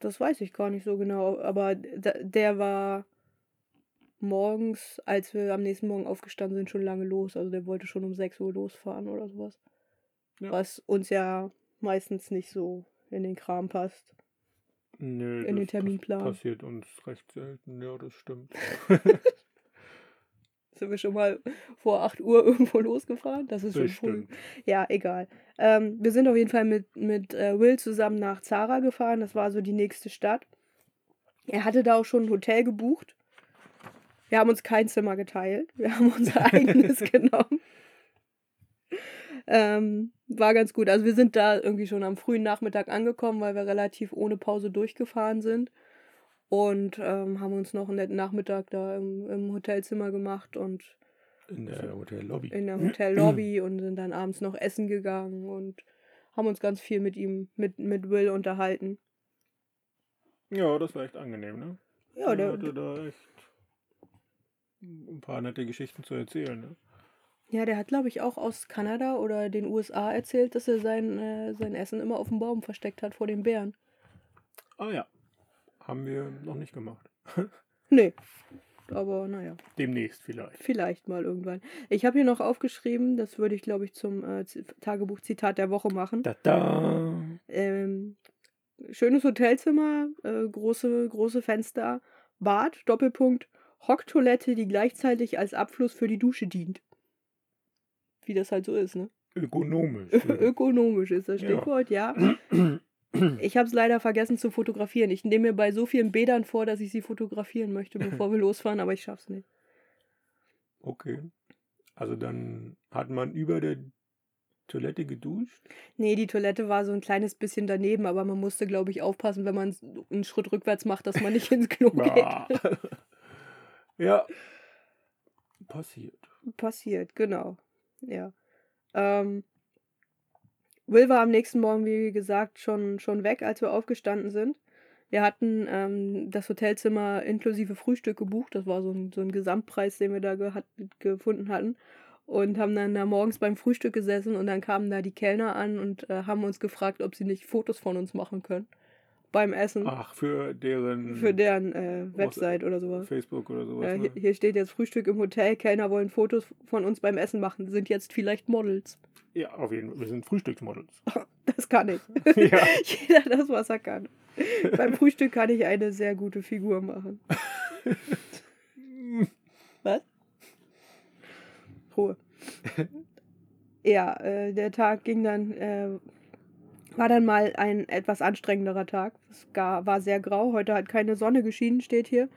das weiß ich gar nicht so genau. Aber der war morgens, als wir am nächsten Morgen aufgestanden sind, schon lange los. Also der wollte schon um 6 Uhr losfahren oder sowas. Ja. Was uns ja meistens nicht so in den Kram passt. Nö, In den Terminplan. pass- passiert uns recht selten, ja, das stimmt. Sind wir schon mal vor 8 Uhr irgendwo losgefahren? Das ist schon früh. Bestimmt. Ja, egal. Ähm, wir sind auf jeden Fall mit, mit äh, Will zusammen nach Zara gefahren. Das war so die nächste Stadt. Er hatte da auch schon ein Hotel gebucht. Wir haben uns kein Zimmer geteilt. Wir haben unser eigenes genommen. Ähm, war ganz gut. Also wir sind da irgendwie schon am frühen Nachmittag angekommen, weil wir relativ ohne Pause durchgefahren sind. Und ähm, haben uns noch einen netten Nachmittag da im, im Hotelzimmer gemacht und In der Hotellobby. in der Hotellobby und sind dann abends noch essen gegangen und haben uns ganz viel mit ihm, mit, mit Will unterhalten. Ja, das war echt angenehm, ne? Ja, Er der, hatte da echt ein paar nette Geschichten zu erzählen, ne? ja, der hat, glaube ich, auch aus Kanada oder den USA erzählt, dass er sein, äh, sein Essen immer auf dem Baum versteckt hat vor den Bären. Ah ja. Haben wir noch nicht gemacht. Nee. Aber naja, Demnächst vielleicht. vielleicht mal irgendwann. Ich habe hier noch aufgeschrieben, das würde ich, glaube ich, zum äh, Tagebuch-Zitat der Woche machen. Da da. Ähm, schönes Hotelzimmer, äh, große, große Fenster, Bad, Doppelpunkt, Hocktoilette, die gleichzeitig als Abfluss für die Dusche dient. Wie das halt so ist, ne? Ökonomisch. Ökonomisch ist das Ja. Stichwort, ja. Ich habe es leider vergessen zu fotografieren. Ich nehme mir bei so vielen Bädern vor, dass ich sie fotografieren möchte, bevor wir losfahren, aber ich schaff's nicht. okay. Also dann hat man über der Toilette geduscht. Nee, die Toilette war so ein kleines bisschen daneben, aber man musste, glaube ich, aufpassen, wenn man einen Schritt rückwärts macht, dass man nicht ins Klo geht. Ah. ja. Passiert. Passiert, genau. Ja. Ähm, Will war am nächsten Morgen, wie gesagt, schon, schon weg, als wir aufgestanden sind. Wir hatten ähm, das Hotelzimmer inklusive Frühstück gebucht. Das war so ein, so ein Gesamtpreis, den wir da gehat, gefunden hatten. Und haben dann da morgens beim Frühstück gesessen und dann kamen da die Kellner an und äh, haben uns gefragt, ob sie nicht Fotos von uns machen können. Beim Essen. Ach, für deren. Für deren äh, Website oder sowas. Facebook oder sowas. Ja, ne? hier, hier steht jetzt Frühstück im Hotel. Kellner wollen Fotos von uns beim Essen machen. Sind jetzt vielleicht Models. ja, auf jeden Fall. Wir sind Frühstücksmodels. Das kann ich. Ja. Jeder das, was er kann. Beim Frühstück kann ich eine sehr gute Figur machen. Was? Ruhe. Ja, äh, der Tag ging dann, äh, war dann mal ein etwas anstrengenderer Tag. Es war sehr grau. Heute hat keine Sonne geschienen, steht hier.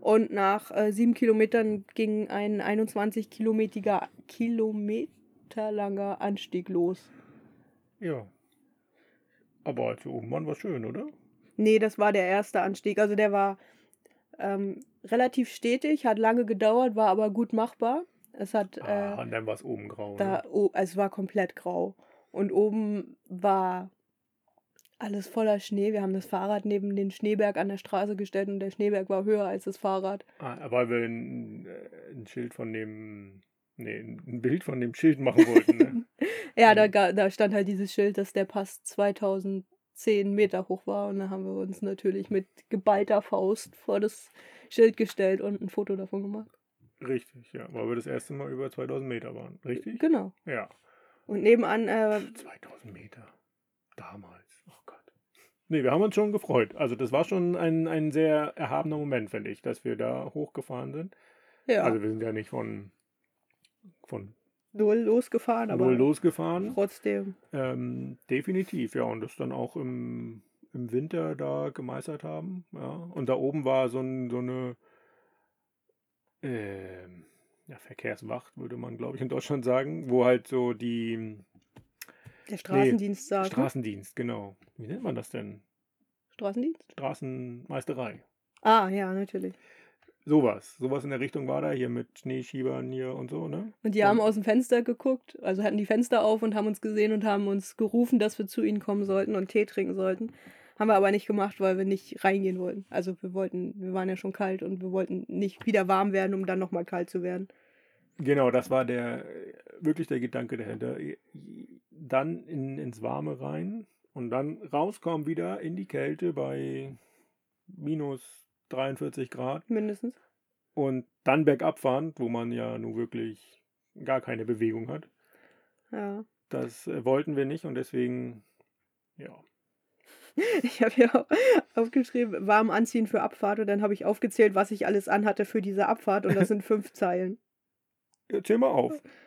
Und nach äh, sieben Kilometern ging ein 21 Kilometer, Kilometer langer Anstieg los. Ja. Aber als wir oben waren, war schön, oder? Nee, das war der erste Anstieg. Also der war ähm, relativ stetig, hat lange gedauert, war aber gut machbar. Es hat Ah, äh, und dann war es oben grau. da, ne? oh, es war komplett grau. Und oben war alles voller Schnee. Wir haben das Fahrrad neben den Schneeberg an der Straße gestellt und der Schneeberg war höher als das Fahrrad. Ah, weil wir ein, äh, ein Schild von dem. Nee, ein Bild von dem Schild machen wollten. Ne? Ja, da, Mhm. da stand halt dieses Schild, dass der Pass 2010 Meter hoch war. Und da haben wir uns natürlich mit geballter Faust vor das Schild gestellt und ein Foto davon gemacht. Richtig, ja. Weil wir das erste Mal über 2000 Meter waren. Richtig? Genau. Ja. Und nebenan, äh, 2000 Meter. Damals. Nee, wir haben uns schon gefreut. Also, das war schon ein, ein sehr erhabener Moment, finde ich, dass wir da hochgefahren sind. ja, Also, wir sind ja nicht von, von null losgefahren, aber null losgefahren. trotzdem. Ähm, definitiv, ja. Und das dann auch im, im Winter da gemeistert haben. Ja. Und da oben war so, ein, so eine ähm, ja, Verkehrswacht, würde man, glaube ich, in Deutschland sagen, wo halt so die Der Straßendienst sagt. ne? Straßendienst, genau. Wie nennt man das denn? Straßendienst? Straßenmeisterei. Ah, ja, natürlich. Sowas. Sowas in der Richtung war da, hier mit Schneeschiebern hier und so, ne? Und die haben aus dem Fenster geguckt, also hatten die Fenster auf und haben uns gesehen und haben uns gerufen, dass wir zu ihnen kommen sollten und Tee trinken sollten. Haben wir aber nicht gemacht, weil wir nicht reingehen wollten. Also wir wollten, wir waren ja schon kalt und wir wollten nicht wieder warm werden, um dann nochmal kalt zu werden. Genau, das war der wirklich der Gedanke dahinter. Dann in, ins Warme rein und dann rauskommen wieder in die Kälte bei minus 43 Grad Mindestens. und dann bergab fahren, wo man ja nun wirklich gar keine Bewegung hat. Ja. Das äh, wollten wir nicht und deswegen, ja. Ich habe hier auch aufgeschrieben, warm anziehen für Abfahrt und dann habe ich aufgezählt, was ich alles anhatte für diese Abfahrt und das sind fünf Zeilen. Erzähl mal auf.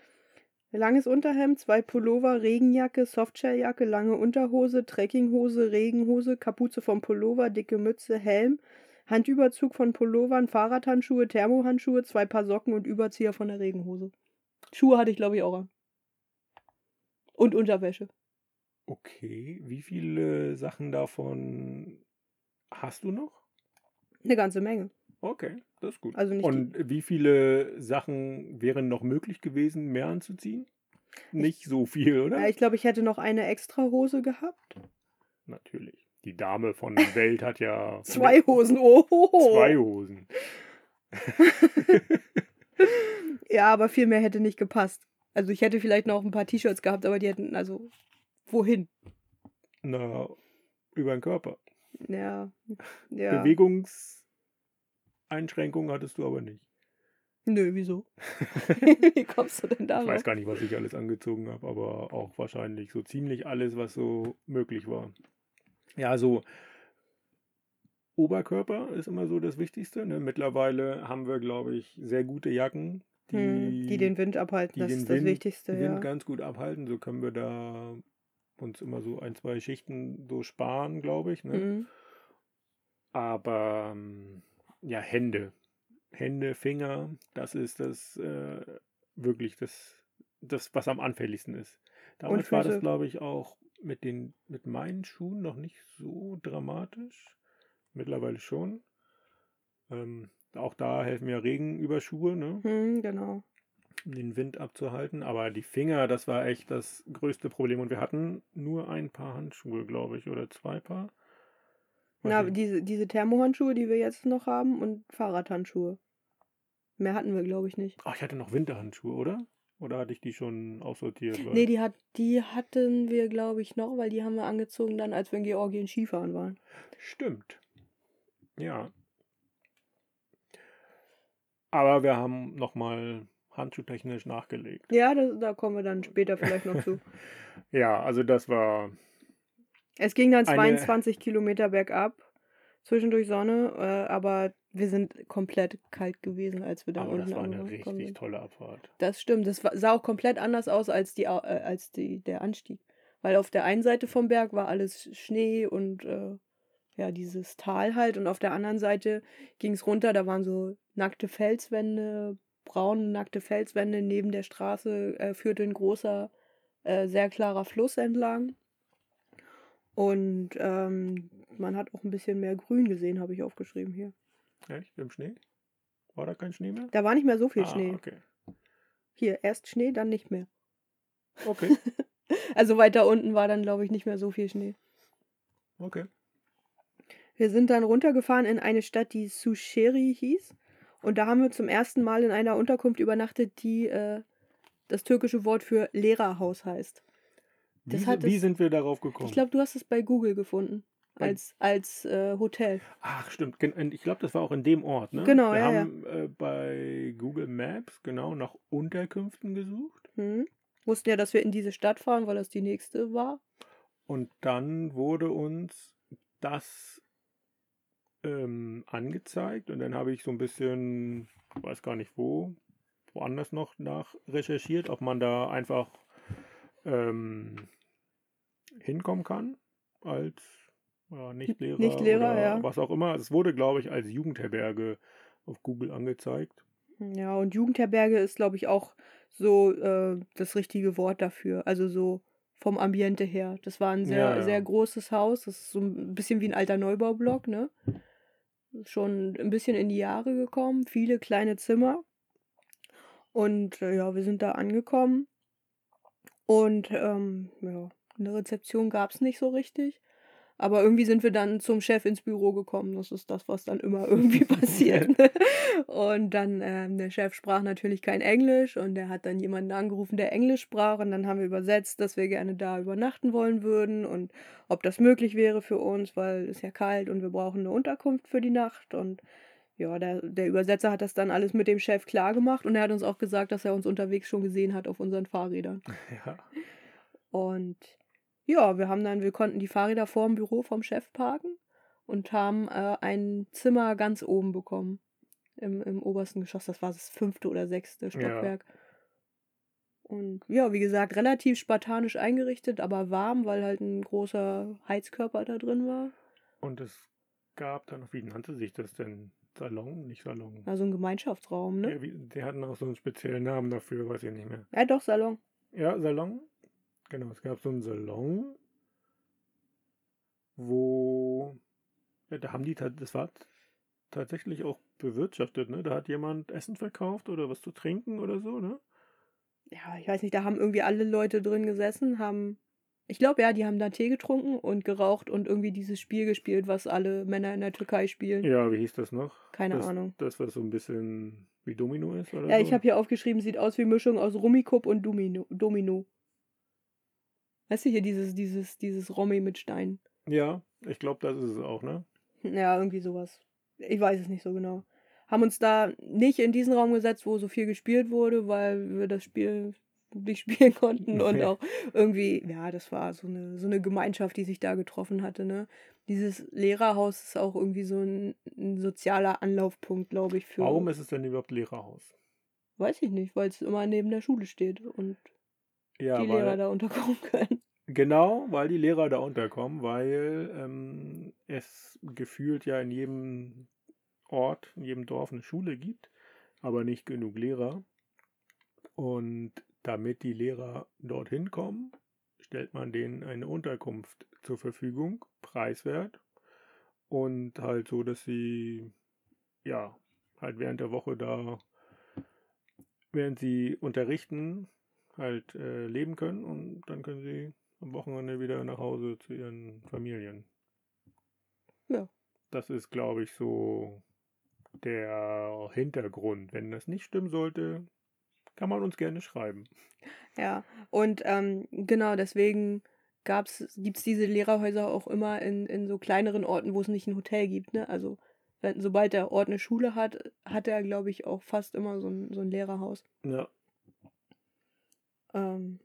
Langes Unterhemd, zwei Pullover, Regenjacke, Softshelljacke, lange Unterhose, Trekkinghose, Regenhose, Kapuze vom Pullover, dicke Mütze, Helm, Handüberzug von Pullovern, Fahrradhandschuhe, Thermohandschuhe, zwei Paar Socken und Überzieher von der Regenhose. Schuhe hatte ich, glaube ich, auch an. Und Unterwäsche. Okay, wie viele Sachen davon hast du noch? Eine ganze Menge. Okay, das ist gut. Also nicht Und wie viele Sachen wären noch möglich gewesen, mehr anzuziehen? Nicht so viel, oder? Ja, ich glaube, ich hätte noch eine extra Hose gehabt. Natürlich. Die Dame von der Welt hat ja Zwei Hosen. Oh. zwei Hosen. Ja, aber viel mehr hätte nicht gepasst. Also ich hätte vielleicht noch ein paar T-Shirts gehabt, aber die hätten, also, wohin? Na, über den Körper. Ja. Ja. Bewegungseinschränkungen hattest du aber nicht. Nö, wieso? Wie kommst du denn Ich darauf? weiß gar nicht, was ich alles angezogen habe, aber auch wahrscheinlich so ziemlich alles, was so möglich war. Ja, so Oberkörper ist immer so das Wichtigste. Ne? Mittlerweile haben wir, glaube ich, sehr gute Jacken, die, Hm, die den Wind abhalten, die das ist das Wind- Wichtigste, Wind ja. ganz gut abhalten. So können wir da uns immer so ein, zwei Schichten so sparen, glaube ich. Ne? Mhm. Aber ähm, ja, Hände. Hände, Finger, das ist das äh, wirklich das, das, was am anfälligsten ist. Damals war das, glaube ich, auch mit den mit meinen Schuhen noch nicht so dramatisch. Mittlerweile schon. Ähm, auch da helfen ja Regenüberschuhe, ne? Hm, genau. den Wind abzuhalten. Aber die Finger, das war echt das größte Problem. Und wir hatten nur ein paar Handschuhe, glaube ich, oder zwei Paar. Na, diese, diese Thermohandschuhe, die wir jetzt noch haben und Fahrradhandschuhe. Mehr hatten wir, glaube ich, nicht. Ach, ich hatte noch Winterhandschuhe, oder? Oder hatte ich die schon aussortiert? Weil- Nee, die, hat, die hatten wir, glaube ich, noch, weil die haben wir angezogen dann, als wir in Georgien Skifahren waren. Stimmt. Ja. Aber wir haben nochmal handschuhtechnisch nachgelegt. Ja, da, da kommen wir dann später vielleicht noch zu. Ja, also das war. Es ging dann Eine- 22 Kilometer bergab, zwischendurch Sonne, äh, aber wir sind komplett kalt gewesen, als wir dann Aber unten das war eine angekommen richtig sind. tolle Abfahrt. Das stimmt, das sah auch komplett anders aus als, die, äh, als die, der Anstieg. Weil auf der einen Seite vom Berg war alles Schnee und äh, ja, dieses Tal halt. Und auf der anderen Seite ging es runter, da waren so nackte Felswände, braune nackte Felswände. Neben der Straße äh, führte ein großer, äh, sehr klarer Fluss entlang. Und ähm, man hat auch ein bisschen mehr Grün gesehen, habe ich aufgeschrieben hier. Echt? Im Schnee? War da kein Schnee mehr? Da war nicht mehr so viel ah, Schnee. Okay. Hier, erst Schnee, dann nicht mehr. Okay. Also weiter unten war dann, glaube ich, nicht mehr so viel Schnee. Okay. Wir sind dann runtergefahren in eine Stadt, die Susheri hieß. Und da haben wir zum ersten Mal in einer Unterkunft übernachtet, die äh, das türkische Wort für Lehrerhaus heißt. Wie, wie sind wir darauf gekommen? Ich glaube, du hast es bei Google gefunden. Als, als äh, Hotel. Ach, stimmt. Ich glaube, das war auch in dem Ort, ne? Genau, wir ja, ja. haben Äh, bei Google Maps genau nach Unterkünften gesucht. Hm? Wussten ja, dass wir in diese Stadt fahren, weil das die nächste war. Und dann wurde uns das ähm, angezeigt. Und dann habe ich so ein bisschen, weiß gar nicht wo, woanders noch nach recherchiert, ob man da einfach ähm, hinkommen kann als ja, Nichtlehrer, Nichtlehrer, oder ja. was auch immer. Es wurde, glaube ich, als Jugendherberge auf Google angezeigt. Ja, und Jugendherberge ist, glaube ich, auch so äh, das richtige Wort dafür. Also so vom Ambiente her. Das war ein sehr, Ja, ja. sehr großes Haus. Das ist so ein bisschen wie ein alter Neubaublock, ne? Schon ein bisschen in die Jahre gekommen. Viele kleine Zimmer. Und äh, ja, wir sind da angekommen. Und ähm, ja, eine Rezeption gab es nicht so richtig. Aber irgendwie sind wir dann zum Chef ins Büro gekommen. Das ist das, was dann immer irgendwie passiert. Ne? Und dann, ähm, der Chef sprach natürlich kein Englisch und der hat dann jemanden angerufen, der Englisch sprach. Und dann haben wir übersetzt, dass wir gerne da übernachten wollen würden und ob das möglich wäre für uns, weil es ja kalt und wir brauchen eine Unterkunft für die Nacht. Und ja, der, der Übersetzer hat das dann alles mit dem Chef klar gemacht und er hat uns auch gesagt, dass er uns unterwegs schon gesehen hat auf unseren Fahrrädern. Ja. Und ja, wir haben dann, wir konnten die Fahrräder vor dem Büro vom Chef parken und haben äh, ein Zimmer ganz oben bekommen. Im, Im obersten Geschoss. Das war das fünfte oder sechste Stockwerk. Und ja, wie gesagt, relativ spartanisch eingerichtet, aber warm, weil halt ein großer Heizkörper da drin war. Und es gab dann noch, wie nannte sich das denn? Salon? Nicht Salon. Also ein Gemeinschaftsraum, ne? Ja, wie, die hatten auch so einen speziellen Namen dafür, weiß ich nicht mehr. Ja, doch, Salon. Ja, Salon. Genau, es gab so einen Salon, wo, ja, da haben die, das war tatsächlich auch bewirtschaftet, ne? Da hat jemand Essen verkauft oder was zu trinken oder so, ne? Ja, ich weiß nicht, da haben irgendwie alle Leute drin gesessen, haben. Ich glaube, ja, die haben da Tee getrunken und geraucht und irgendwie dieses Spiel gespielt, was alle Männer in der Türkei spielen. Ja, wie hieß das noch? Keine das, Ahnung. Das, was so ein bisschen wie Domino ist, oder Ja, so? ich habe hier aufgeschrieben, sieht aus wie Mischung aus Rummikub und Domino. Domino. Weißt du hier, dieses, dieses, dieses Rommi mit Steinen. Ja, ich glaube, das ist es auch, ne? Ja, irgendwie sowas. Ich weiß es nicht so genau. Haben uns da nicht in diesen Raum gesetzt, wo so viel gespielt wurde, weil wir das Spiel nicht spielen konnten und auch irgendwie, ja, das war so eine, so eine Gemeinschaft, die sich da getroffen hatte, ne? Dieses Lehrerhaus ist auch irgendwie so ein, ein sozialer Anlaufpunkt, glaube ich, für. Warum ist es denn überhaupt Lehrerhaus? Weiß ich nicht, weil es immer neben der Schule steht und Ja, die weil, Lehrer da unterkommen können. Genau, weil die Lehrer da unterkommen, weil ähm, es gefühlt ja in jedem Ort, in jedem Dorf eine Schule gibt, aber nicht genug Lehrer. Und damit die Lehrer dorthin kommen, stellt man denen eine Unterkunft zur Verfügung, preiswert. Und halt so, dass sie ja halt während der Woche da während sie unterrichten, halt äh, leben können und dann können sie am Wochenende wieder nach Hause zu ihren Familien. Ja. Das ist, glaube ich, so der Hintergrund. Wenn das nicht stimmen sollte, kann man uns gerne schreiben. Ja, und ähm, genau deswegen gibt es diese Lehrerhäuser auch immer in, in so kleineren Orten, wo es nicht ein Hotel gibt. Ne? Also wenn, sobald der Ort eine Schule hat, hat er, glaube ich, auch fast immer so ein, so ein Lehrerhaus. Ja. Ähm,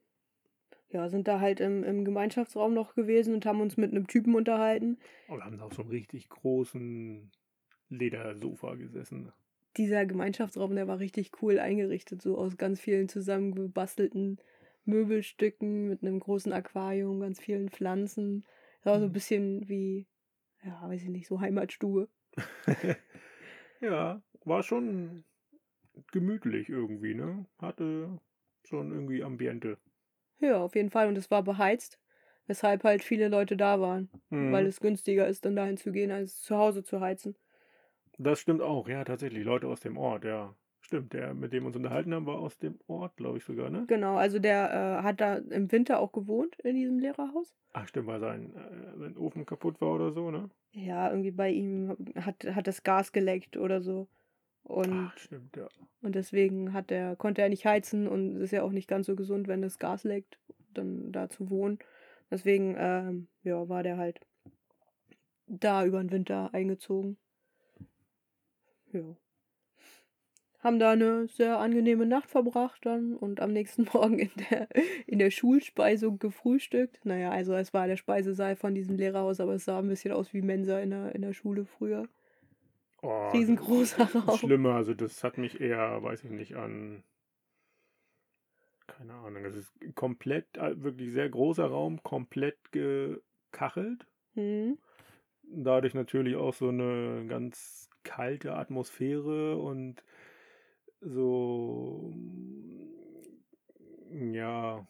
ja, sind da halt im, im Gemeinschaftsraum noch gewesen und haben uns mit einem Typen unterhalten. Und wir haben da auf so einem richtig großen Ledersofa gesessen. Dieser Gemeinschaftsraum, der war richtig cool eingerichtet, so aus ganz vielen zusammengebastelten Möbelstücken mit einem großen Aquarium, ganz vielen Pflanzen. Das war so ein Mhm. bisschen wie, ja, weiß ich nicht, so Heimatstube. ja, war schon gemütlich irgendwie, ne? Hatte schon irgendwie Ambiente. Ja, auf jeden Fall. Und es war beheizt, weshalb halt viele Leute da waren, weil Mhm. es günstiger ist, dann dahin zu gehen, als zu Hause zu heizen. Das stimmt auch, ja, tatsächlich. Leute aus dem Ort, ja. Stimmt, der, mit dem wir uns unterhalten haben, war aus dem Ort, glaube ich sogar, ne? Genau, also der äh, hat da im Winter auch gewohnt in diesem Lehrerhaus. Ach, stimmt, weil sein, äh, sein Ofen kaputt war oder so, ne? Ja, irgendwie bei ihm hat, hat das Gas geleckt oder so. Und, Ach, stimmt, ja. und deswegen hat er, konnte er nicht heizen und es ist ja auch nicht ganz so gesund, wenn das Gas leckt, dann da zu wohnen. Deswegen, ähm, ja, war der halt da über den Winter eingezogen. Ja. Haben da eine sehr angenehme Nacht verbracht dann und am nächsten Morgen in der, in der Schulspeisung gefrühstückt. Naja, also es war der Speisesaal von diesem Lehrerhaus, aber es sah ein bisschen aus wie Mensa in der, in der Schule früher. Oh, Riesengroßer Raum. Schlimmer, also das hat mich eher, weiß ich nicht, an. Keine Ahnung, es ist komplett, äh, wirklich sehr großer Raum, komplett gekachelt. Hm. Dadurch natürlich auch so eine ganz kalte Atmosphäre und so, ja,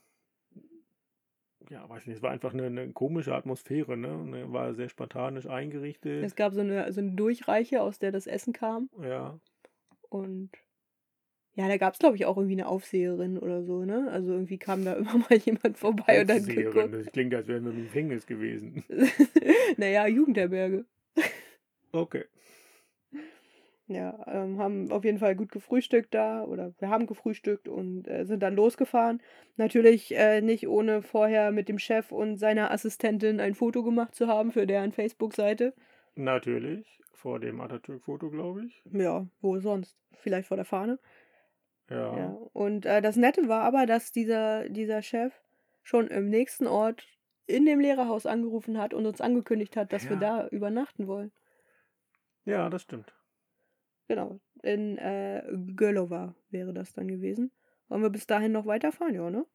ja, weiß nicht, es war einfach eine, eine komische Atmosphäre, ne? War sehr spartanisch eingerichtet. Es gab so eine, so eine Durchreiche, aus der das Essen kam. Ja, Und ja, da gab es, glaube ich, auch irgendwie eine Aufseherin oder so, ne? Also irgendwie kam da immer mal jemand vorbei und hat Aufseherin, das klingt, als wären wir im Gefängnis gewesen. naja, Jugendherberge. Okay. Ja, ähm, haben auf jeden Fall gut gefrühstückt da oder wir haben gefrühstückt und äh, sind dann losgefahren. Natürlich äh, nicht ohne vorher mit dem Chef und seiner Assistentin ein Foto gemacht zu haben für deren Facebook-Seite. Natürlich, vor dem Atatürk-Foto, glaube ich. Ja, wo sonst? Vielleicht vor der Fahne. Ja. Ja. Und äh, das Nette war aber, dass dieser, dieser Chef schon im nächsten Ort in dem Lehrerhaus angerufen hat und uns angekündigt hat, dass wir Ja. da übernachten wollen. Ja, das stimmt. Genau. In äh, Gölova wäre das dann gewesen. Wollen wir bis dahin noch weiterfahren, ja, ne?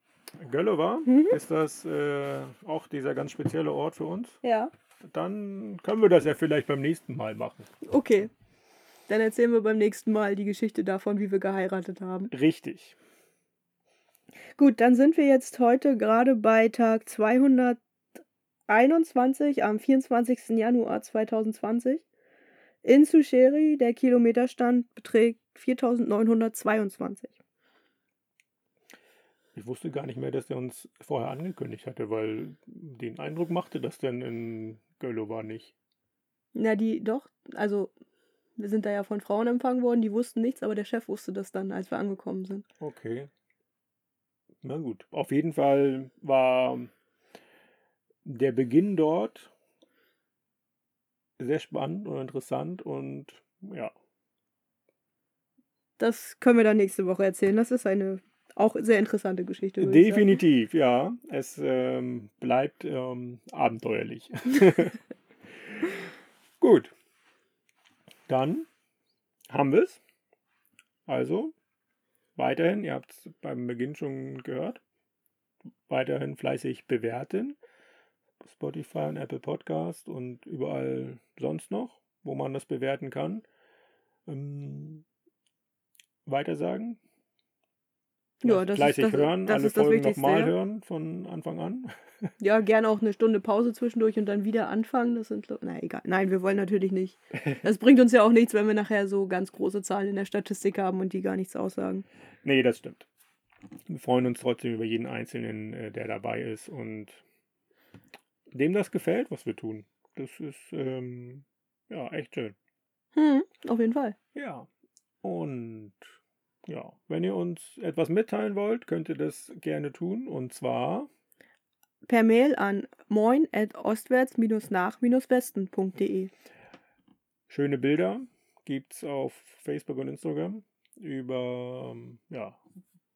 Göllova, Mhm. ist das äh, auch dieser ganz spezielle Ort für uns? Ja. Dann können wir das ja vielleicht beim nächsten Mal machen. Okay. Dann erzählen wir beim nächsten Mal die Geschichte davon, wie wir geheiratet haben. Richtig. Gut, dann sind wir jetzt heute gerade bei Tag 221 am 24. Januar 2020. In Susheri, der Kilometerstand beträgt 4922. Ich wusste gar nicht mehr, dass er uns vorher angekündigt hatte, weil den Eindruck machte das denn in Göllova nicht. Na, die, doch, also wir sind da ja von Frauen empfangen worden, die wussten nichts, aber der Chef wusste das dann, als wir angekommen sind. Okay. Na gut. Auf jeden Fall war der Beginn dort sehr spannend und interessant und ja, Das können wir dann nächste Woche erzählen. Das ist eine auch sehr interessante Geschichte. definitiv, ja. Es ähm, bleibt ähm, abenteuerlich. gut. Dann haben wir es. Also, weiterhin, ihr habt es beim Beginn schon gehört, weiterhin fleißig bewerten. Spotify und Apple Podcast und überall sonst noch, wo man das bewerten kann. Ähm, weitersagen. Ja, das ist fleißig das- hören, das alle ist das Folgen nochmal ja. hören von Anfang an. Ja, gerne auch eine Stunde Pause zwischendurch und dann wieder anfangen. Das sind, na egal. Nein, wir wollen natürlich nicht. Das bringt uns ja auch nichts, wenn wir nachher so ganz große Zahlen in der Statistik haben und die gar nichts aussagen. Nee, das stimmt. Wir freuen uns trotzdem über jeden Einzelnen, äh, der dabei ist und dem das gefällt, was wir tun. Das ist ähm, ja echt schön. Hm, auf jeden Fall. Ja. Und ja, wenn ihr uns etwas mitteilen wollt, könnt ihr das gerne tun. Und zwar, Per Mail an moin at ostwärts-nach-westen.de. schöne Bilder gibt es auf Facebook und Instagram über, ja,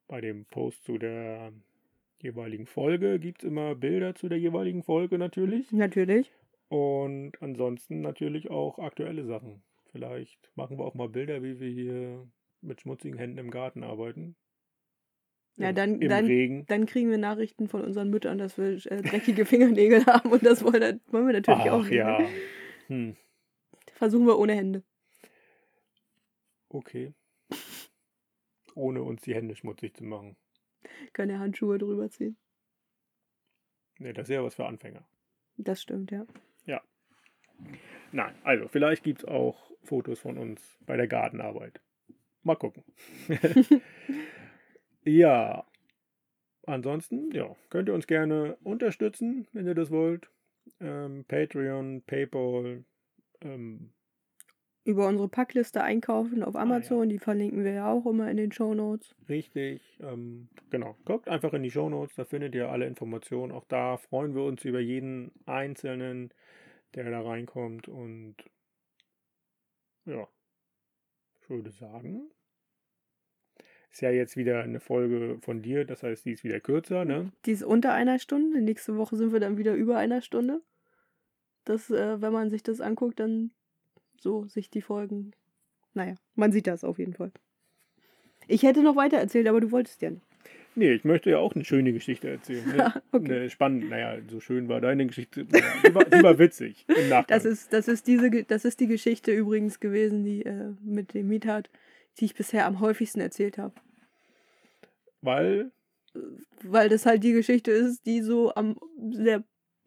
bei dem Post zu der jeweiligen Folge gibt es immer Bilder zu der jeweiligen Folge natürlich. Natürlich. Und ansonsten natürlich auch aktuelle Sachen. Vielleicht machen wir auch mal Bilder, wie wir hier mit schmutzigen Händen im Garten arbeiten. Ja, Im- dann- Im dann- Regen. Dann kriegen wir Nachrichten von unseren Müttern, dass wir äh, dreckige Fingernägel haben und das wollen, wollen wir natürlich auch Ach ja. ne? Hm, Versuchen wir ohne Hände. okay. Ohne uns die Hände schmutzig zu machen. Können ja Handschuhe drüber ziehen. Ne, das ist ja was für Anfänger. Das stimmt, ja. Nein, also vielleicht gibt es auch Fotos von uns bei der Gartenarbeit. Mal gucken. ja. Ansonsten, ja, könnt ihr uns gerne unterstützen, wenn ihr das wollt. Ähm, Patreon, PayPal, ähm, Über unsere Packliste einkaufen auf Ah, ja. Amazon, die verlinken wir ja auch immer in den Show Notes. richtig. Ähm, genau, guckt einfach in die Shownotes, da findet ihr alle Informationen. Auch da freuen wir uns über jeden Einzelnen, der da reinkommt. Und ja, ich würde sagen, ist ja jetzt wieder eine Folge von dir, das heißt, die ist wieder kürzer, ne? Die ist unter einer Stunde. Nächste Woche sind wir dann wieder über einer Stunde. Das, äh, wenn man sich das anguckt, dann so sich die Folgen. Naja, man sieht das auf jeden Fall. Ich hätte noch weiter erzählt, aber du wolltest ja nicht. Nee, ich möchte ja auch eine schöne Geschichte erzählen. Ne? Okay. Eine spannende, naja, so schön war deine Geschichte. Naja, die, war, die war witzig im Nachgang. Das ist, das ist diese, das ist die Geschichte übrigens gewesen, die äh, mit dem Miethard, die ich bisher am häufigsten erzählt habe. Weil, Weil das halt die Geschichte ist, die so am sehr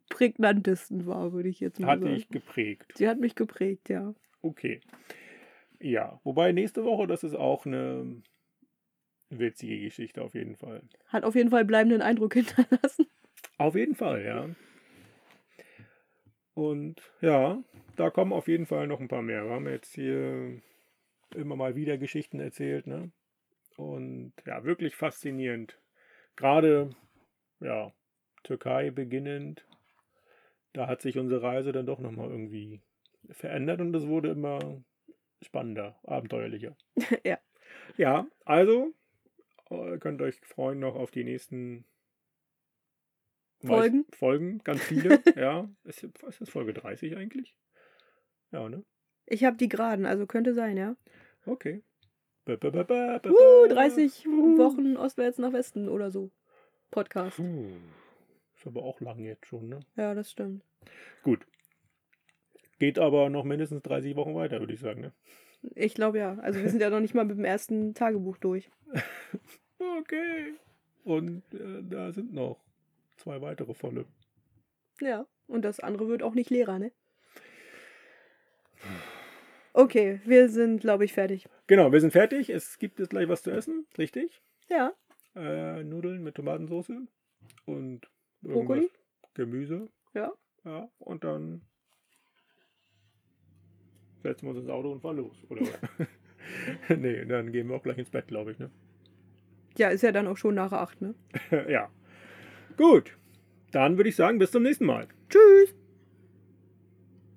prägnantesten war, würde ich jetzt mal hatte sagen. ich geprägt. Sie hat mich geprägt, ja. Okay. Ja, wobei nächste Woche, das ist auch eine witzige Geschichte auf jeden Fall. Hat auf jeden Fall bleibenden Eindruck hinterlassen. Auf jeden Fall, ja. Und ja, da kommen auf jeden Fall noch ein paar mehr. Wir haben jetzt hier immer mal wieder Geschichten erzählt, ne? Und ja, wirklich faszinierend. Gerade, ja, Türkei beginnend, da hat sich unsere Reise dann doch nochmal irgendwie verändert und es wurde immer spannender, abenteuerlicher. Ja. Ja, also äh, könnt euch freuen noch auf die nächsten Folgen? Weiß- Folgen, ganz viele, ja. Ist, ist Folge 30 eigentlich? Ja, ne? Ich habe die geraden, also könnte sein, ja. Okay. Ba, ba, ba, Uh, ba. 30 Uh. Wochen ostwärts nach Westen oder so. Podcast. Puh. Ist aber auch lang jetzt schon, ne? Ja, das stimmt. Gut. Geht aber noch mindestens 30 Wochen weiter, würde ich sagen, ne? Ich glaube ja. Also wir sind ja noch nicht mal mit dem ersten Tagebuch durch. Okay. Und äh, da sind noch zwei weitere volle. Ja. Und das andere wird auch nicht leerer, ne? Okay, wir sind, glaube ich, fertig. Genau, wir sind fertig. Es gibt jetzt gleich was zu essen, richtig? Ja. Äh, Nudeln mit Tomatensauce und Brokkoli? Gemüse. Ja. Ja, und dann setzen wir uns ins Auto und fahren los, oder? nee, dann gehen wir auch gleich ins Bett, glaube ich, ne? Ja, ist ja dann auch schon nach acht, ne? ja. Gut. Dann würde ich sagen, bis zum nächsten Mal. Tschüss.